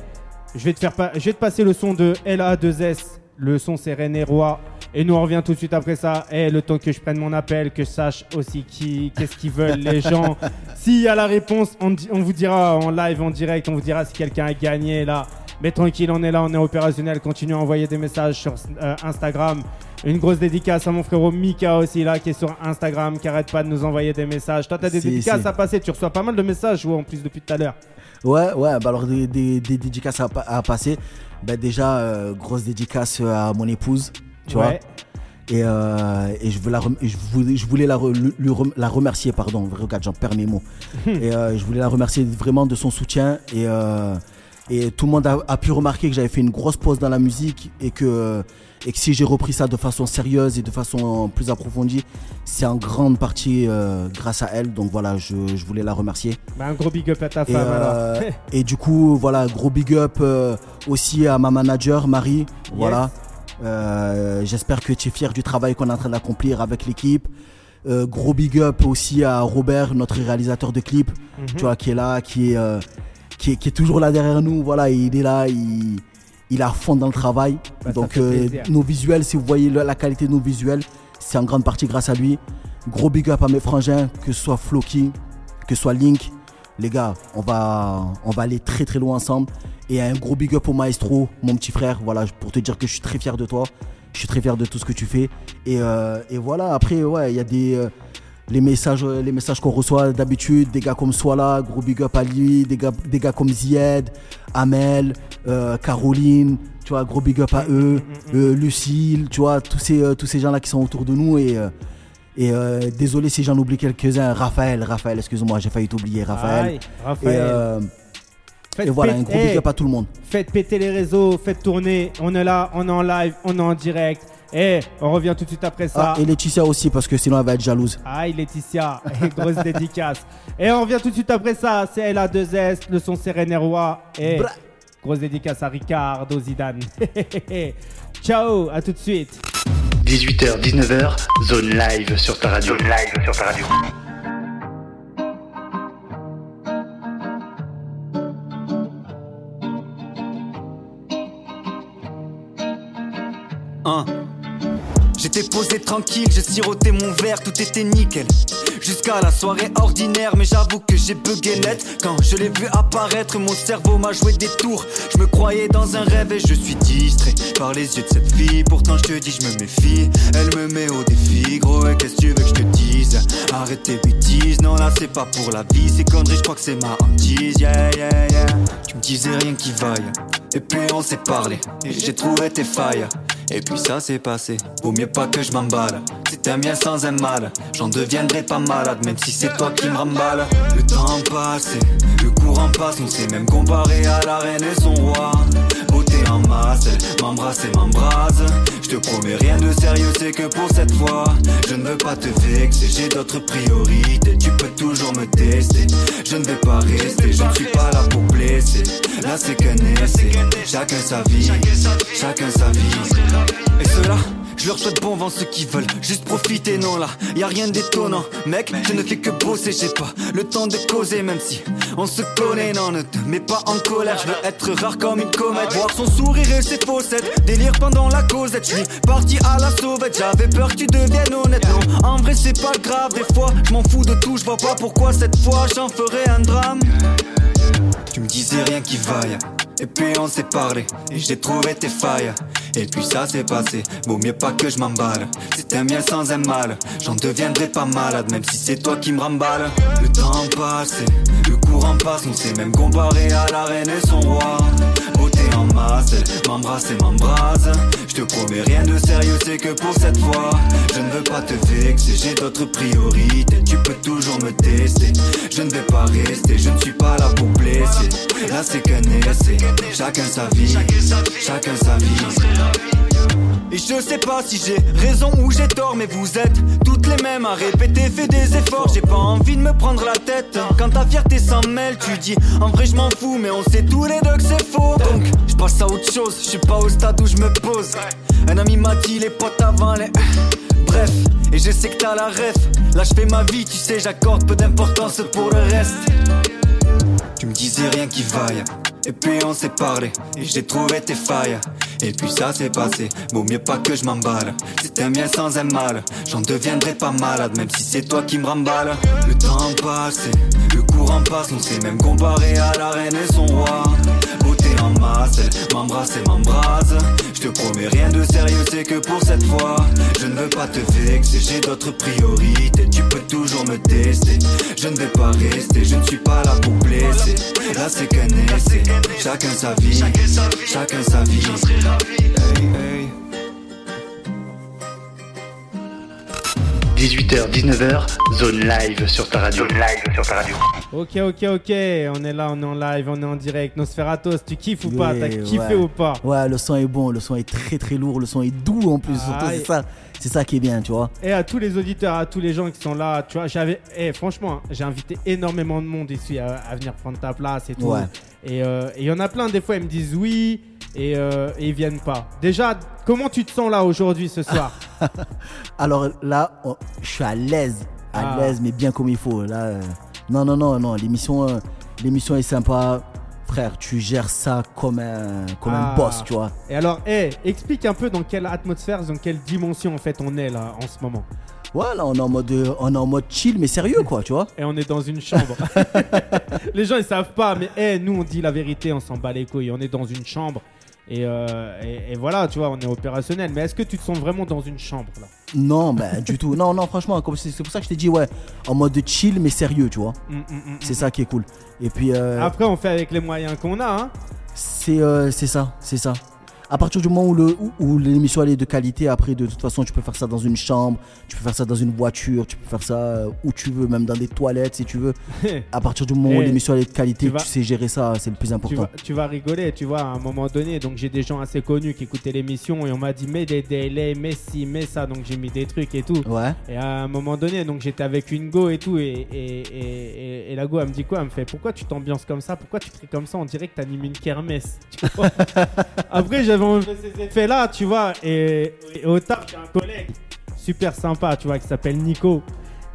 je vais te faire je vais te passer le son de LA2S. Le son, c'est René Roy. Et nous, on revient tout de suite après ça. Et le temps que je prenne mon appel, que je sache aussi qui, qu'est-ce qu'ils veulent, les gens. S'il y a la réponse, on, vous dira en live, en direct, on vous dira si quelqu'un a gagné là. Mais tranquille, on est là, on est opérationnel. Continuez à envoyer des messages sur euh, Instagram. Une grosse dédicace à mon frérot Mika aussi là, qui est sur Instagram, qui arrête pas de nous envoyer des messages. Toi, t'as des Si, dédicaces si. à passer. Tu reçois pas mal de messages, ou en plus depuis tout à l'heure. Ouais, ouais, bah alors des, des, des dédicaces à, pa- à passer. Bah déjà, euh, grosse dédicace à mon épouse, tu vois. Et, euh, et je, veux la rem- je voulais, je voulais la, re- lui- la remercier, pardon. Regarde, j'en perds mes mots. et euh, je voulais la remercier vraiment de son soutien. Et, euh, et tout le monde a, a pu remarquer que j'avais fait une grosse pause dans la musique et que, et que si j'ai repris ça de façon sérieuse et de façon plus approfondie, c'est en grande partie grâce à elle. Donc voilà, je, je voulais la remercier. Bah, un gros big up à ta Et, femme euh, alors. et du coup, voilà, gros big up aussi à ma manager, Marie. Voilà. Euh, J'espère que tu es fier du travail qu'on est en train d'accomplir avec l'équipe. Euh, gros big up aussi à Robert, notre réalisateur de clips, Mhm. tu vois, qui est là, qui est, euh, qui est, qui est toujours là derrière nous. Voilà, il est là, il, il est à fond dans le travail. Bah, Donc, euh, nos visuels, si vous voyez la qualité de nos visuels, c'est en grande partie grâce à lui. Gros big up à mes frangins, que ce soit Floki, que ce soit Link. Les gars, on va, on va aller très très loin ensemble. Et un gros big up au maestro, mon petit frère, voilà, pour te dire que je suis très fier de toi. Je suis très fier de tout ce que tu fais. Et, euh, et voilà, après, ouais, il y a des. euh, les messages, euh, les messages qu'on reçoit d'habitude, des gars comme Swala, gros big up à lui, des gars, des gars comme Zied, Amel, euh, Caroline, tu vois, gros big up à eux, euh, Lucille, tu vois, tous ces, tous ces gens-là qui sont autour de nous et, et euh, désolé si j'en oublie quelques-uns, Raphaël, Raphaël, excuse-moi, j'ai failli t'oublier, Raphaël. Aïe, Et, Raphaël. euh, Faites et voilà, un gros big hey, up à tout le monde. Faites péter les réseaux, faites tourner. On est là, on est en live, on est en direct. Et on revient tout de suite après ça. Ah, et Laetitia aussi, parce que sinon elle va être jalouse. Aïe Laetitia, grosse dédicace. Et on revient tout de suite après ça. C'est LA2S, le son Roy. Et Bra. grosse dédicace à Ricardo Zidane. Ciao, à tout de suite. 18h, 19h, zone live sur ta radio. Zone live sur ta radio. Hein. J'étais posé tranquille, j'ai siroté mon verre, tout était nickel. Jusqu'à la soirée ordinaire, mais j'avoue que j'ai bugué net. Quand je l'ai vu apparaître, mon cerveau m'a joué des tours. Je me croyais dans un rêve et je suis distrait par les yeux de cette fille. Pourtant, je te dis, je me méfie. Elle me met au défi, gros, et qu'est-ce que tu veux que je te dise? Arrête tes bêtises, non, là c'est pas pour la vie. Ces conneries, je crois que c'est ma hantise, yeah, yeah, yeah. Tu me disais rien qui vaille. Et puis on s'est parlé, et j'ai trouvé tes failles. Et puis ça s'est passé, vaut mieux pas que je m'emballe. C'est un bien sans un mal, j'en deviendrai pas malade, même si c'est toi qui me remballe. Le temps passe, le courant passe, on s'est même comparé à la reine et son roi. M'embrasse et m'embrase. Je te promets rien de sérieux, c'est que pour cette fois, je ne veux pas te vexer, j'ai d'autres priorités. Tu peux toujours me tester, je ne vais pas rester, je ne suis pas là pour blesser. Là c'est qu'un essai, chacun sa vie, chacun sa vie. Et cela je leur souhaite bon vent ceux qui veulent juste profiter, non là, y a rien d'étonnant. Mec, je ne fais que bosser, j'ai pas le temps de causer, même si on se connaît, non, ne te mets pas en colère. Je veux être rare comme une comète, voir son sourire et ses faussettes. Délire pendant la causette, je suis parti à la sauvette. J'avais peur que tu deviennes honnête, non. En vrai, c'est pas grave, des fois, je m'en fous de tout, je vois pas pourquoi cette fois j'en ferai un drame. Tu me disais rien qui vaille. Et puis on s'est parlé, et j'ai trouvé tes failles. Et puis ça s'est passé, vaut mieux pas que je m'emballe. C'est un bien sans un mal, j'en deviendrai pas malade, même si c'est toi qui me remballe. Le temps passe, le courant passe, on s'est même comparé à la reine et son roi. M'embrasse et m'embrase. Je te promets rien de sérieux, c'est que pour cette fois. Je ne veux pas te vexer, j'ai d'autres priorités. Tu peux toujours me tester, je ne vais pas rester, je ne suis pas là pour blesser. Là c'est qu'un essai, chacun sa vie, chacun sa vie. Et je sais pas si j'ai raison ou j'ai tort, mais vous êtes toutes les mêmes à répéter, fais des efforts. J'ai pas envie de me prendre la tête. Quand ta fierté s'en mêle, tu dis en vrai je m'en fous, mais on sait tous les deux que c'est faux. Donc je passe à autre chose, je suis pas au stade où je me pose. Un ami m'a dit les potes avant les. Bref, et je sais que t'as la ref. Là je fais ma vie, tu sais, j'accorde peu d'importance pour le reste. Tu me disais rien qui vaille. Et puis on s'est parlé, et j'ai trouvé tes failles. Et puis ça s'est passé, vaut mieux pas que je m'emballe. C'est un bien sans un mal, j'en deviendrai pas malade, même si c'est toi qui me remballe. Le temps passe, le courant passe, on s'est même comparé à la reine et son roi. Masse, elle m'embrasse et m'embrase. Je te promets rien de sérieux, c'est que pour cette fois. Je ne veux pas te vexer, j'ai d'autres priorités. Tu peux toujours me tester. Je ne vais pas rester, je ne suis pas là pour blesser. Là c'est qu'un essai, chacun sa vie, chacun sa vie. Hey, hey. 18h, 19h, zone live sur ta radio. Zone live sur ta radio. Ok, ok, ok. On est là, on est en live, on est en direct. Nosferatos, tu kiffes ou pas? T'as kiffé ouais. ou pas? Ouais, le son est bon, le son est très très lourd, le son est doux en plus. Ah, surtout, et- c'est ça, c'est ça qui est bien, tu vois. Et à tous les auditeurs, à tous les gens qui sont là, tu vois, j'avais, eh, franchement, hein, j'ai invité énormément de monde ici à, à venir prendre ta place et tout. Ouais. Et euh, et il y en a plein, des fois, ils me disent oui et, euh, et ils viennent pas. Déjà, comment tu te sens là aujourd'hui, ce soir Alors là, on- je suis à l'aise, à Ah. l'aise, mais bien comme il faut. Là, euh, non, non, non, non, l'émission, euh, l'émission est sympa. Frère, tu gères ça comme un, comme Ah. un boss, tu vois. Et alors, eh, explique un peu dans quelle atmosphère, dans quelle dimension en fait on est là en ce moment. Ouais, là, on est en mode, euh, on est en mode chill, mais sérieux, quoi, tu vois. Et on est dans une chambre. les gens ils savent pas, mais eh, nous on dit la vérité, on s'en bat les couilles. On est dans une chambre. Et, euh, et, et voilà, tu vois, on est opérationnel. Mais est-ce que tu te sens vraiment dans une chambre là? Non, ben, du tout. Non, non, franchement, c'est pour ça que je t'ai dit, ouais, en mode chill, mais sérieux, tu vois. Mm, mm, mm, C'est ça qui est cool. Et puis, euh, Après, on fait avec les moyens qu'on a. Hein. c'est euh, c'est ça, c'est ça. À partir du moment où le où, où l'émission elle est de qualité, après de toute façon tu peux faire ça dans une chambre, tu peux faire ça dans une voiture, tu peux faire ça euh, où tu veux, même dans des toilettes si tu veux. À partir du moment où Eh, l'émission elle est de qualité, tu sais gérer ça, c'est le plus tu, important. vas, tu vas rigoler, tu vois, à un moment donné. Donc, j'ai des gens assez connus qui écoutaient l'émission et on m'a dit, mets des délais, mets ci, mets ça. Donc, j'ai mis des trucs et tout. Ouais. Et à un moment donné, donc j'étais avec une go et tout, et, et, et, la go elle me dit quoi Elle me fait Pourquoi tu t'ambiances comme ça Pourquoi tu crées comme ça On dirait que t'animes une kermesse. tu vois. Après, j'avais enlevé ces effets-là, tu vois, et, et au tard, j'ai un collègue super sympa, tu vois, qui s'appelle Nico.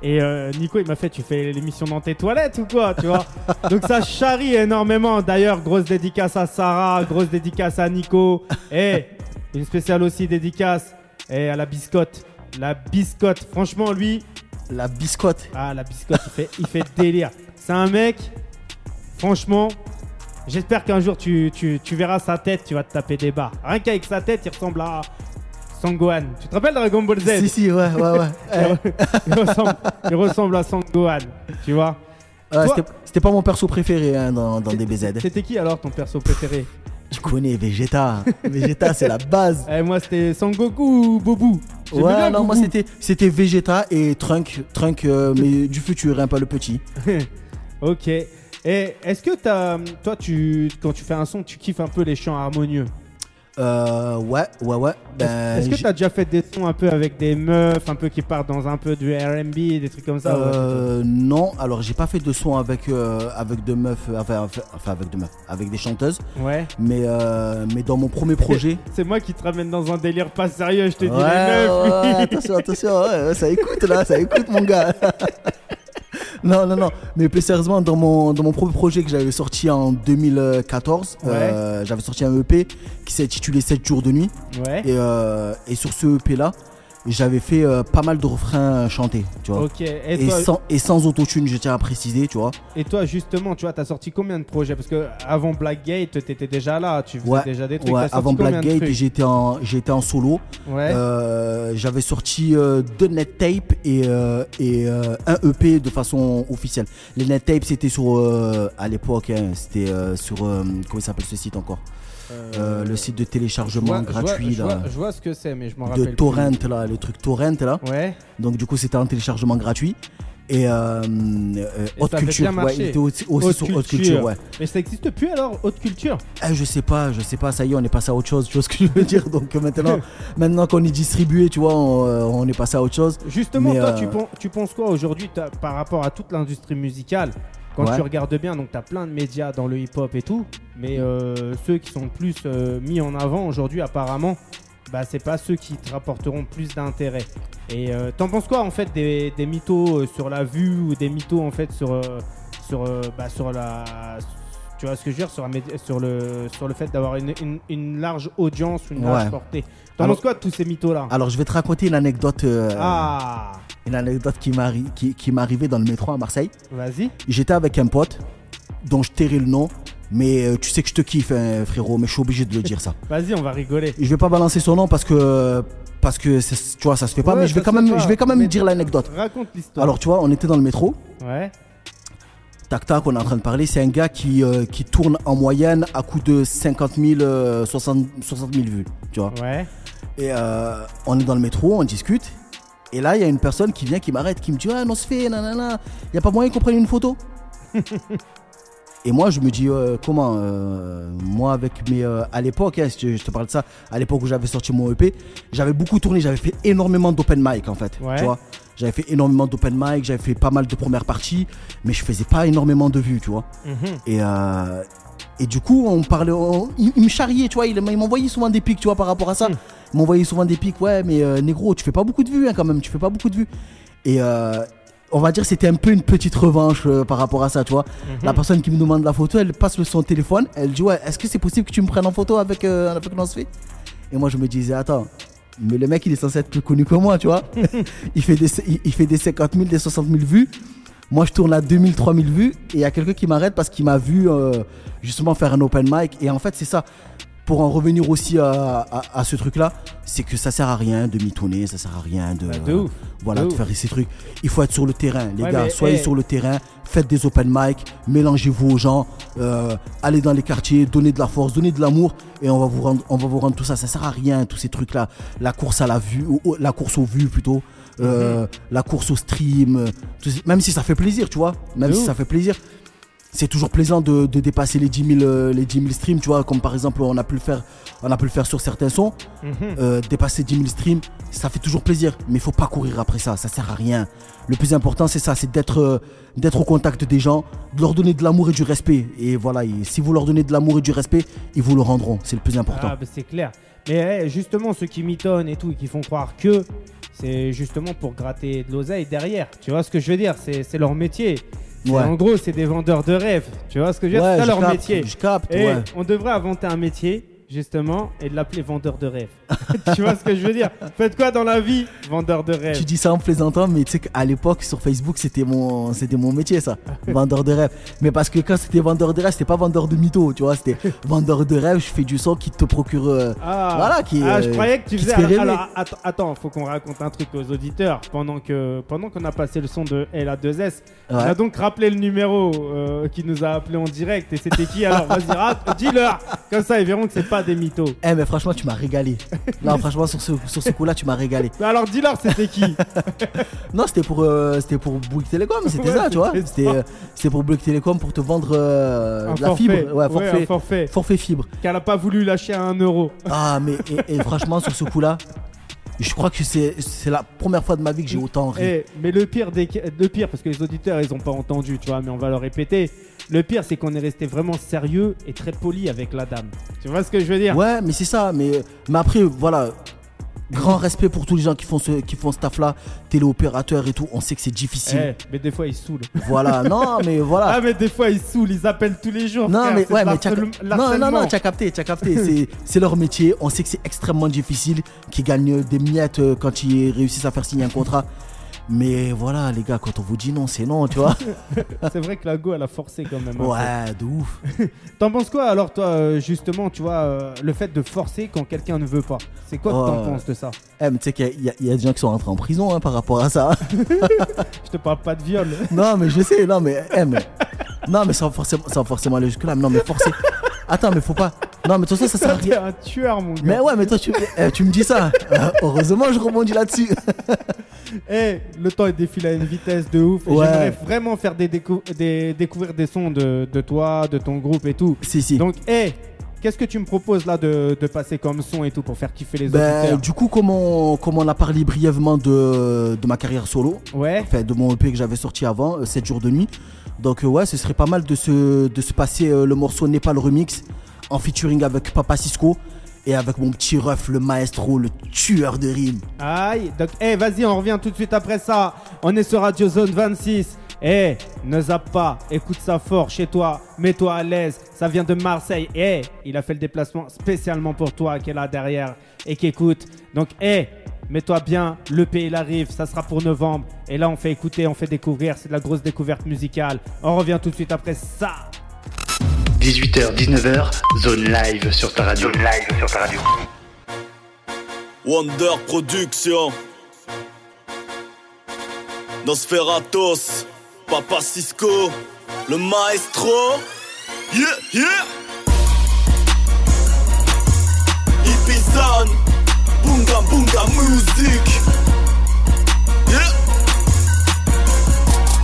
Et euh, Nico, il m'a fait Tu fais l'émission dans tes toilettes ou quoi Tu vois? Donc ça charrie énormément. D'ailleurs, grosse dédicace à Sarah, grosse dédicace à Nico. Et une spéciale aussi dédicace et à la biscotte. La biscotte, franchement, lui, La biscotte. ah, la biscotte, il fait, il fait délire. C'est un mec, franchement, j'espère qu'un jour tu, tu, tu verras sa tête, tu vas te taper des barres. Rien qu'avec sa tête, il ressemble à Sangohan. Tu te rappelles Dragon Ball Z Si si ouais ouais ouais. Il, ressemble, il ressemble à Sangohan, tu vois. ouais, c'était- pas mon perso préféré hein, dans, dans DBZ. C'était qui alors ton perso préféré Tu connais Vegeta. Vegeta c'est la base. eh, Moi, c'était Sangoku ou Bobu. Ouais bien non moi c'était c'était Vegeta et Trunk Trunk euh, mais du futur hein, pas le petit. Ok. Et est-ce que t'as, toi, tu, quand tu fais un son, tu kiffes un peu les chants harmonieux? Euh, ouais ouais ouais. Ben, Est-ce que j'ai- tu as déjà fait des sons un peu avec des meufs, un peu qui partent dans un peu du RB, des trucs comme ça ouais? Euh, non, alors j'ai pas fait de son avec euh, avec de meufs, euh, enfin, enfin, avec de meufs, avec des chanteuses, Ouais. mais euh, mais dans mon premier projet. C'est moi qui te ramène dans un délire pas sérieux, je te dis Ouais, les meufs. ouais, attention, attention, ouais, ouais, ça écoute là, ça écoute mon gars. non, non, non, mais plus sérieusement, dans mon, dans mon premier projet que j'avais sorti en 2014, Ouais. euh, j'avais sorti un EP qui s'est intitulé 7 jours de nuit. Ouais. Et, euh, et sur ce EP là, j'avais fait euh, pas mal de refrains chantés, tu vois. Ok. Et Et toi, sans, et sans autotune, je tiens à préciser, tu vois. et toi, justement, tu vois, t'as sorti combien de projets? Parce que avant Blackgate, t'étais déjà là, tu faisais Ouais, déjà des trucs. Ouais, avant Blackgate, j'étais en, j'étais en solo. Ouais. Euh, j'avais sorti euh, deux net tapes et, euh, et euh, un EP de façon officielle. Les net tapes, c'était sur, euh, à l'époque, hein, c'était euh, sur, euh, comment s'appelle ce site encore? Euh, Le site de téléchargement vois- je vois- gratuit, je là. vois, je vois ce que c'est, mais je m'en de rappelle. plus. Torrent, là, le truc Torrent, là. Ouais. Donc, du coup, c'était en téléchargement gratuit. Et, euh, euh, Et Haute Culture, ouais, il était aussi, aussi Haute sur Haute Culture. Ouais. Mais ça existe plus alors, haute culture? Eh, je sais pas, je sais pas, ça y est, on est passé à autre chose, tu vois ce que je veux dire. Donc maintenant, maintenant qu'on est distribué, tu vois, on, on est passé à autre chose. Justement, Mais, toi, tu, penses, tu penses quoi aujourd'hui par rapport à toute l'industrie musicale? Quand Ouais. tu regardes bien, donc tu as plein de médias dans le hip-hop et tout, mais euh, ceux qui sont plus euh, mis en avant aujourd'hui, apparemment, bah, c'est pas ceux qui te rapporteront plus d'intérêt. Et euh, t'en penses quoi en fait des, des mythos sur la vue ou des mythos en fait sur, sur, bah, sur la. Tu vois ce que je veux dire sur, le, sur le fait d'avoir une, une- une large audience, une large portée. T'en penses quoi de tous ces mythos-là Alors je vais te raconter une anecdote, euh, Ah, une anecdote qui m'est qui, qui arrivée dans le métro à Marseille. vas-y. J'étais avec un pote dont je tairai le nom, mais euh, tu sais que je te kiffe, hein, frérot, mais je suis obligé de le dire ça. Vas-y, on va rigoler. Je vais pas balancer son nom parce que parce que tu vois ça se fait pas, Ouais, mais je vais quand même pas. je vais quand même Mais- dire l'anecdote. Raconte l'histoire. Alors tu vois, on était dans le métro. Ouais. Tac tac, on est en train de parler. C'est un gars qui, euh, qui tourne en moyenne à coup de 50 000, euh, 60, 60 000 vues. Tu vois. Ouais. Et euh, on est dans le métro, on discute. Et là, il y a une personne qui vient, qui m'arrête, qui me dit Ah non, se fait, nanana. Il n'y a pas moyen qu'on prenne une photo Et moi, je me dis euh, Comment euh, Moi, avec mes. euh, à l'époque, hein, si je te parle de ça, à l'époque où j'avais sorti mon EP, j'avais beaucoup tourné, j'avais fait énormément d'open mic en fait. Ouais. Tu vois J'avais fait énormément d'open mic, j'avais fait pas mal de premières parties, mais je faisais pas énormément de vues, tu vois. Mhm. Et, euh, et du coup, on parlait, on- il, il me charriait, tu vois, il, il m'envoyait souvent des pics, tu vois, par rapport à ça. Mm. Il m'envoyait souvent des pics, ouais, mais négro, tu fais pas beaucoup de vues hein, quand même, tu fais pas beaucoup de vues. Et euh, on va dire, c'était un peu une petite revanche euh, par rapport à ça, tu vois. Mhm. La personne qui me demande la photo, elle passe le son téléphone, elle dit, ouais, est-ce que c'est possible que tu me prennes en photo avec, euh, avec Et moi, je me disais, attends. Mais le mec, il est censé être plus connu que moi, tu vois. il, fait des, il, il fait des 50 000, des 60 000 vues. Moi, je tourne à 2000, 3000 vues. Et il y a quelqu'un qui m'arrête parce qu'il m'a vu euh, justement faire un open mic. Et en fait, c'est ça. Pour en revenir aussi à, à- à ce truc-là, c'est que ça sert à rien de mitonner, ça sert à rien de, Bah, de ouf. voilà, de de ouf. faire ces trucs. Il faut être sur le terrain, les Ouais, gars. mais, Soyez hey. sur le terrain, faites des open mic, mélangez-vous aux gens, euh, allez dans les quartiers, donnez de la force, donnez de l'amour, et on va vous rendre, on va vous rendre tout ça. Ça sert à rien, tous ces trucs-là. La course à la vue, ou- la course aux vues plutôt, euh, la course au stream, euh, même si ça fait plaisir, tu vois, même De si ouf. ça fait plaisir. C'est toujours plaisant de, de dépasser les 10 000, euh, les 10 000 streams, tu vois, comme par exemple on a pu le faire, on a pu le faire sur certains sons. Mhm. Euh, dépasser 10 000 streams, ça fait toujours plaisir, mais il faut pas courir après ça, ça sert à rien. Le plus important, c'est ça, c'est d'être euh, d'être au contact des gens, de leur donner de l'amour et du respect. Et voilà, et si vous leur donnez de l'amour et du respect, ils vous le rendront, c'est le plus important. Ah, bah, c'est clair. Mais eh, justement, ceux qui mitonnent et tout, et qui font croire que c'est justement pour gratter de l'oseille derrière. Tu vois ce que je veux dire? C'est leur métier. Ouais. En gros, c'est des vendeurs de rêves. Tu vois ce que je veux dire? C'est ça leur capte, métier. Je capte, Et ouais. on devrait inventer un métier, justement, et de l'appeler vendeur de rêves. tu vois ce que je veux dire? Faites quoi dans la vie Vendeur de rêves. Tu dis ça en plaisantant, mais tu sais qu'à l'époque sur Facebook c'était mon c'était mon métier ça, vendeur de rêve. Mais parce que quand c'était vendeur de rêve, c'était pas vendeur de mytho, tu vois, c'était vendeur de rêve. Je fais du son qui te procure. euh, Ah, Voilà, qui, ah, euh, je croyais que tu faisais. Alors, attends, attends, faut qu'on raconte un truc aux auditeurs pendant que pendant qu'on a passé le son de LA2S. On Ouais. a donc rappelé le numéro euh, qui nous a appelé en direct et c'était qui Alors? Vas-y, dis-leur. Comme ça, ils verront que c'est pas des mythos. Eh mais franchement tu m'as régalé. Là franchement sur ce sur ce coup-là tu m'as régalé. Mais Alors dis-leur, c'était qui? Non c'était pour euh, c'était pour Bouygues Télécom, c'était Ouais, ça tu vois. c'était C'était ça. euh, c'était pour Bouygues Télécom pour te vendre euh, Un de la forfait. fibre, ouais forfait forfait. forfait fibre. Qu'elle a pas voulu lâcher à un euro. Ah mais et, et franchement sur ce coup-là, je crois que c'est c'est la première fois de ma vie que j'ai autant ri. Eh, mais le pire, des, le pire, parce que les auditeurs, ils ont pas entendu, tu vois, mais on va le répéter. Le pire, c'est qu'on est resté vraiment sérieux et très poli avec la dame. Tu vois ce que je veux dire? Ouais, mais c'est ça. Mais, mais après, voilà. grand respect pour tous les gens qui font ce, qui font ce taf-là, téléopérateurs et tout. On sait que c'est difficile. Eh, mais des fois, ils saoulent. Voilà, non, mais voilà. Ah, mais des fois, ils saoulent, ils appellent tous les jours. Non, frère, mais ouais, mais t'as- non, non, non, l'harcèlement. tu as capté, tu as capté. C'est- C'est leur métier. On sait que c'est extrêmement difficile, qu'ils gagnent des miettes euh, quand ils réussissent à faire signer un contrat. Mais voilà, les gars, quand on vous dit non, c'est non, tu vois. C'est vrai que la Go, elle a forcé quand même. peu. Ouais, de ouf. T'en penses quoi alors, toi, euh, justement, tu vois, euh, le fait de forcer quand quelqu'un ne veut pas? C'est quoi que t'en penses de ça? Eh, mais tu sais qu'il y, a- y des gens qui sont rentrés en prison hein, par rapport à ça. Je te parle pas de viol. non, mais je sais, non, mais. eh, mais- non, mais sans forcément, sans forcément aller jusque-là. mais Non, mais forcer. Attends, mais faut pas. Non, mais de toute façon, ça sert à T'es rien. un tueur, mon gars. Mais ouais, mais toi, tu, eh, tu me dis ça. Euh, heureusement, je rebondis là-dessus. Eh, le temps est défilé à une vitesse de ouf. Et Ouais. J'aimerais vraiment faire des, décou- des découvrir des sons de, de toi, de ton groupe et tout. si, si. Donc, eh, qu'est-ce que tu me proposes là de, de passer comme son et tout pour faire kiffer les Ben, auditeurs du coup, comme on, comme on a parlé brièvement de, de ma carrière solo, Ouais. enfin de mon EP que j'avais sorti avant, 7 jours de nuit. Donc euh, ouais, ce serait pas mal de se, passer euh, le morceau Népal Remix en featuring avec Papa Cisco et avec mon petit ref, le maestro, le tueur de rimes. Aïe, donc, eh, vas-y, on revient tout de suite après ça. On est sur Radio Zone 26. Eh, ne zappe pas, écoute ça fort chez toi, mets-toi à l'aise. Ça vient de Marseille. Eh, il a fait le déplacement spécialement pour toi qui est là derrière et qui écoute. Donc, eh, mets-toi bien, le pays il arrive, ça sera pour novembre. Et là, on fait écouter, on fait découvrir, c'est de la grosse découverte musicale. On revient tout de suite après ça. 18h, 19h, zone live sur ta radio. Zone live sur ta radio. Wonder Production Nosferatos Papa Cisco Le maestro Yeah, yeah Hippie Bunga Bunga Music Yeah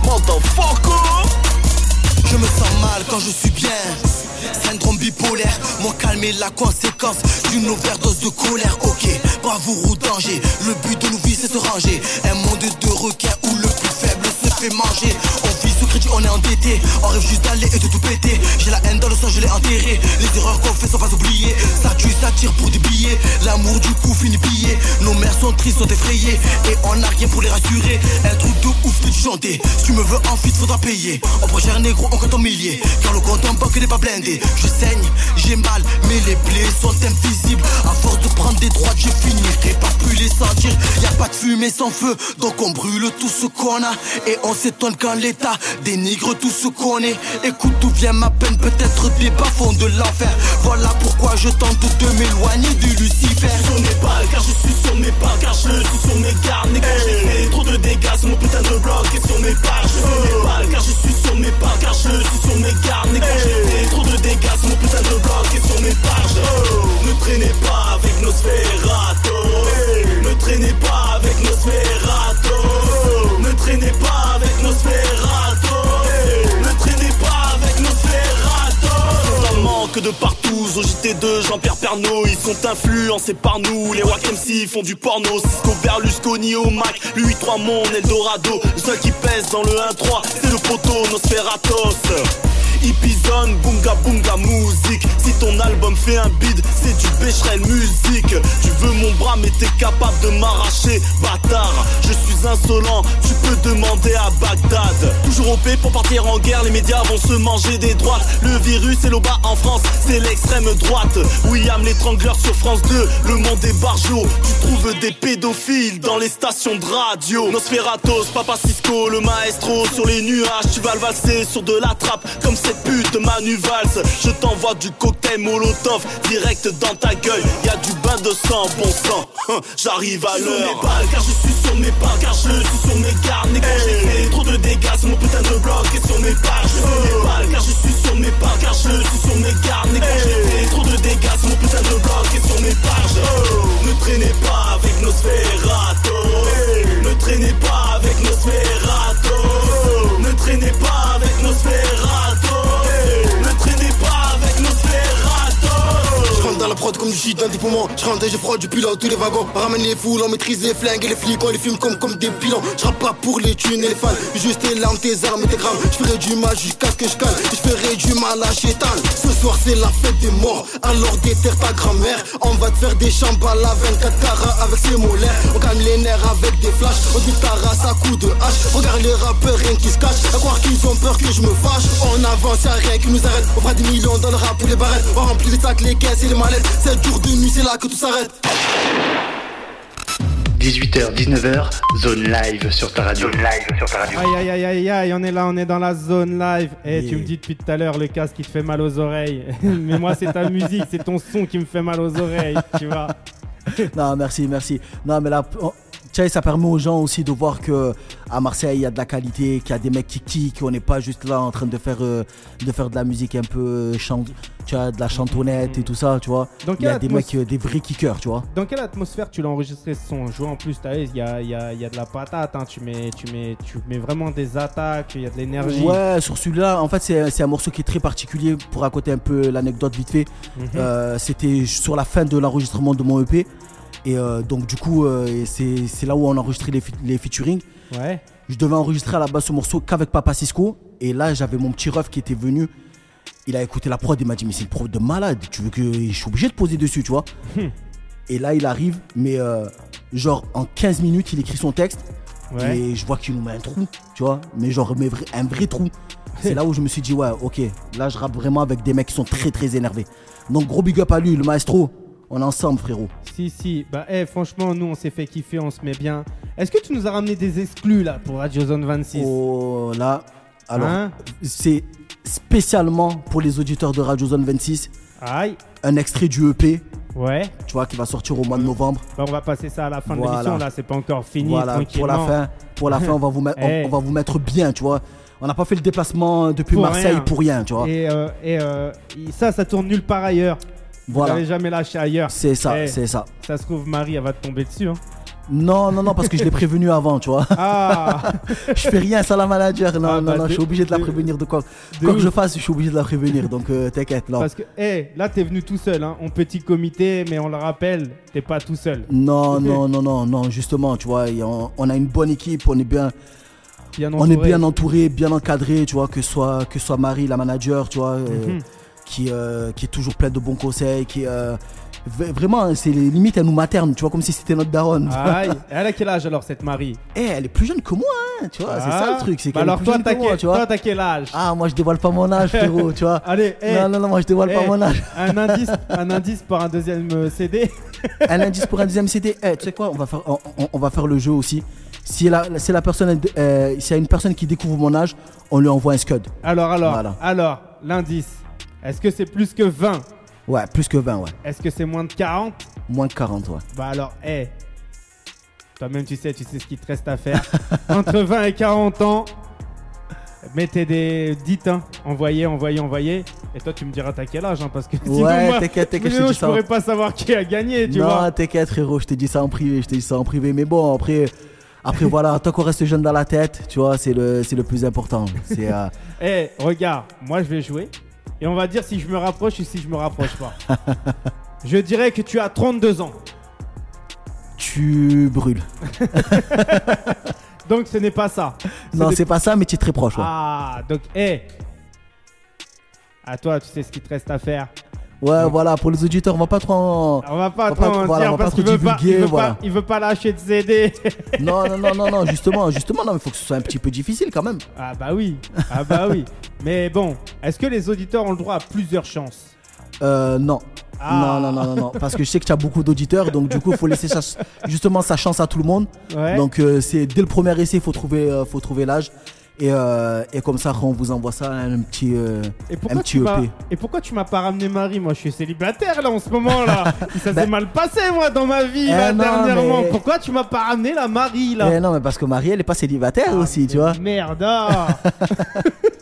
Motherfucker Je me sens mal quand je suis bien. Syndrome bipolaire, mon calme est la conséquence d'une overdose de colère. Ok, bravoure ou danger, le but de nos vies c'est se ranger. Un monde de requins où le plus faible se fait manger. On est endetté. On rêve juste d'aller et de tout péter. J'ai la haine dans le sang, je l'ai enterré. Les erreurs qu'on fait sont pas oubliées. Ça tue, ça tire pour des billets. L'amour du coup finit pillé. Nos mères sont tristes, sont effrayées. Et on n'a rien pour les rassurer. Un truc de ouf de chanter. Si tu me veux en fit, faudra payer. On cher négro, on compte en milliers. Car le compte en banque n'est pas blindé. Je saigne, j'ai mal, mais les plaies sont invisibles. À force de prendre des droites, je finirai par plus les sentir. Y a pas de fumée sans feu, donc on brûle tout ce qu'on a. Et on s'étonne quand l'État dénigre tout ce qu'on est. Écoute d'où vient ma peine, peut-être des bas-fonds de l'enfer. Voilà pourquoi je tente de m'éloigner du Lucifer. sur mes balles, car je suis sur mes pas, car je suis sur mes gardes. Négro, j'ai fait trop de dégâts sur mon putain de bloc et sur mes pages. Je suis sur mes balles, car je suis sur mes pas, car je suis sur mes gardes. Négro, j'ai fait trop de dégâts sur mon putain de bloc et sur mes pages. Ne traînez pas avec nos sphératos. Ne traînez pas avec nos sphératos. Ne traînez pas avec nos. Manque de partout, au JT2, Jean-Pierre Pernaud, ils sont influencés par nous. Les Wack MC font du porno, Cisco Berlusconi au Mac, le 8-3 mon Eldorado. Le seul qui pèse dans le 1-3, c'est le poteau Nosferatos. Hippie zone, bunga bunga musique. Si ton album fait un bid, c'est du Becherel musique. Tu veux mon bras, mais t'es capable de m'arracher, bâtard. Je suis insolent, tu peux demander à Bagdad. Toujours OP pour partir en guerre, les médias vont se manger des droites. Le virus et l'OBA en France, c'est l'extrême droite. William l'étrangleur sur France 2, le monde est barjot. Tu trouves des pédophiles dans les stations de radio. Nosferatos, Papa Cisco, le maestro sur les nuages. Tu vas le valser sur de la trappe comme cette pute Manu Valls. Je t'envoie du cocktail Molotov direct dans ta gueule. Y a du bain de sang, bon sang. Hein, J'arrive à l'heure. Sur mes balles, car je suis sur mes pas, car je suis sur mes gardes. Négro, j'ai fait trop de dégâts sur mon putain de bloc et sur mes pages. Je suis sur mes balles, car je suis sur mes pas, car je suis sur mes gardes. Négro, j'ai fait trop de dégâts sur mon putain de bloc et sur mes pages. Ne traînez pas avec nos sphératos. Ne traînez pas avec nos sphératos. Ne traînez pas avec nos sphératos. Ne traînez pas avec nos sphératos. Prod comme je dans des poumons. Je rentre et je froid du pilote tous les wagons. On ramène les foules, on maîtrise les flingues et les flics, on les fume comme, comme des pilons. Je pas pour les thunes et les fans, juste tes larmes, tes armes et tes grammes. Je ferai du mal jusqu'à ce que je calme. Je ferai du mal à chétan. Ce soir c'est la fête des morts, alors déterre ta grand-mère. On va te faire des chambres à la 24 carats avec ses molaires. On gagne les nerfs avec des flashs, on dit ta race à coups de hache. Regarde les rappeurs, rien qui se cache. À croire qu'ils ont peur que je me fâche. On avance, y'a rien qui nous arrête. On fera des millions dans le rap pour les barrettes. On remplit les sacs, les caisses et les mallettes. 7 jours de nuit, c'est là que tout s'arrête. 18h, 19h, zone live sur ta radio. Zone live sur ta radio. Aïe aïe aïe aïe aïe, on est là, on est dans la zone live. Et Yeah. tu me dis depuis tout à l'heure le casque qui te fait mal aux oreilles. Mais moi c'est ta musique, c'est ton son qui me fait mal aux oreilles, tu vois. Non, merci, merci. Non, mais là, on- sais, ça permet aux gens aussi de voir que à Marseille, il y a de la qualité, qu'il y a des mecs qui kickent, qu'on n'est pas juste là en train de faire, euh, de faire de la musique un peu tu vois, de la chantonnette et tout ça, tu vois. Il y a des mecs, euh, des vrais kickers, tu vois. Dans quelle atmosphère tu l'as enregistré ce son? Jouer en plus, t'as il y a, y, a, y a de la patate, hein. tu, mets, tu, mets, tu mets vraiment des attaques, il y a de l'énergie. Ouais, sur celui-là, en fait, c'est un morceau qui est très particulier pour raconter un peu l'anecdote vite fait. Mhm. Euh, C'était sur la fin de l'enregistrement de mon EP. Et euh, donc, du coup, euh, c'est là où on a enregistré les, les featuring. Ouais. Je devais enregistrer à la base ce morceau qu'avec Papa Cisco. Et là, j'avais mon petit ref qui était venu. Il a écouté la prod et m'a dit Mais c'est une prod de malade. Tu veux que je suis obligé de poser dessus, tu vois Et là, il arrive, mais euh, genre en 15 minutes, il écrit son texte. Ouais. Et je vois qu'il nous met un trou, tu vois. Mais genre, mais un vrai trou. C'est là où je me suis dit Ouais, ok. Là, je rappe vraiment avec des mecs qui sont très, très énervés. Donc, gros big up à lui, le maestro. On est ensemble, frérot. Si, si. Bah, eh, franchement, nous, on s'est fait kiffer, on se met bien. Est-ce que tu nous as ramené des exclus, là, pour Radio Zone 26 Oh là, alors, Hein? c'est spécialement pour les auditeurs de Radio Zone 26, Aïe. un extrait du EP, Ouais. tu vois, qui va sortir au mois de novembre. Bah, on va passer ça à la fin de l'émission, là, c'est pas encore fini, voilà, pour la fin, pour la fin, on va vous mettre, on- Eh. on, va vous mettre bien, tu vois. On n'a pas fait le déplacement depuis Pour Marseille rien. pour rien, tu vois. Et, euh, et euh, il- ça, ça tourne nulle part ailleurs. Vous voilà, l'avez jamais lâché ailleurs. c'est ça, Eh. c'est ça. Ça se trouve, Marie, elle va te tomber dessus. Hein. Non, non, non, parce que je l'ai prévenu avant, tu vois. Ah je fais rien sans la manager. Non, Ah, non, bah, non, de- je suis obligé de la prévenir de quoi. de Quoi que je fasse, je suis obligé de la prévenir. Donc euh, t'inquiète, non. Parce que, hé, là, t'es venu tout seul, hein, en petit comité, mais on le rappelle, t'es pas tout seul. Non, non, non, non, non, justement, tu vois, on a une bonne équipe, on est bien, Bien on est bien entouré, bien encadré, tu vois, que ce soit, que soit Marie, la manager, tu vois, euh, Mhm. Qui, euh, qui est toujours pleine de bons conseils, qui euh, vraiment, c'est les limites, elle nous materne, tu vois, comme si c'était notre daronne. Aïe, elle a quel âge alors, cette Marie? Eh, elle est plus jeune que moi, hein, tu vois, c'est ça Ah. le truc, c'est Bah est alors, plus toi, jeune t'as que moi, quel, tu vois. toi, t'as quel âge? Ah, moi, je dévoile pas mon âge, frérot, tu vois. Allez, hé, Non, non, non, moi, je dévoile pas mon âge. un, indice, un indice pour un deuxième euh, CD. un indice pour un deuxième CD. Eh, tu sais quoi, on va faire, on, va faire le jeu aussi. Si la, si la personne, euh, s'il y a une personne qui découvre mon âge, on lui envoie un scud. Alors, alors, Voilà. alors, l'indice. Est-ce que c'est plus que 20 Ouais, plus que 20, ouais. Est-ce que c'est moins de 40 Moins de 40, ouais. Bah alors, hé. Toi-même, tu sais, tu sais ce qu'il te reste à faire. Entre 20 et 40 ans, mettez des. Dites, hein. Envoyez, envoyez, envoyez. Et toi, tu me diras t'as quel âge, hein, parce que sinon, Ouais, moi, t'inquiète, t'inquiète, je te dis je ça. pourrais pas savoir qui a gagné, tu non, vois. t'inquiète, frérot, je te dis ça en privé, je te dis ça en privé. Mais bon, après, après voilà, tant qu'on reste jeune dans la tête, tu vois, c'est le, c'est le plus important. C'est, euh, Eh, regarde, moi je vais jouer. Et on va dire si je me rapproche ou si je me rapproche pas. je dirais que tu as 32 ans. tu brûles. Donc ce n'est pas ça. Ce Non, n'est- c'est pas ça, mais tu es très proche, ouais. Ah, donc, eh. À toi, tu sais ce qu'il te reste à faire. Ouais, voilà, pour les auditeurs, on va pas trop en... On va pas On trop en voilà, dire on va parce pas qu'il trop veut pas, il divulguer, veut, voilà. pas, il veut pas lâcher de CD. Non, non, non, non, non, justement, justement, non, il faut que ce soit un petit peu difficile quand même. ah bah oui, ah bah oui. Mais bon, est-ce que les auditeurs ont le droit à plusieurs chances? Euh, non. Ah. Non, non, non, non, non, parce que je sais que tu as beaucoup d'auditeurs, donc du coup, il faut laisser sa- justement sa chance à tout le monde. Ouais. Donc, euh, c'est dès le premier essai, il faut trouver, euh, faut trouver l'âge. Et, euh, et comme ça, on vous envoie ça, un petit, euh, Et un pourquoi, petit tu m'as, EP. et pourquoi tu m'as pas ramené Marie Moi, je suis célibataire là en ce moment là. Ça s'est mal passé moi dans ma vie Eh là, non, dernièrement. mais- Pourquoi tu m'as pas ramené la Marie là Eh non, mais parce que Marie, elle est pas célibataire Ah, aussi, tu vois. Merde. ah.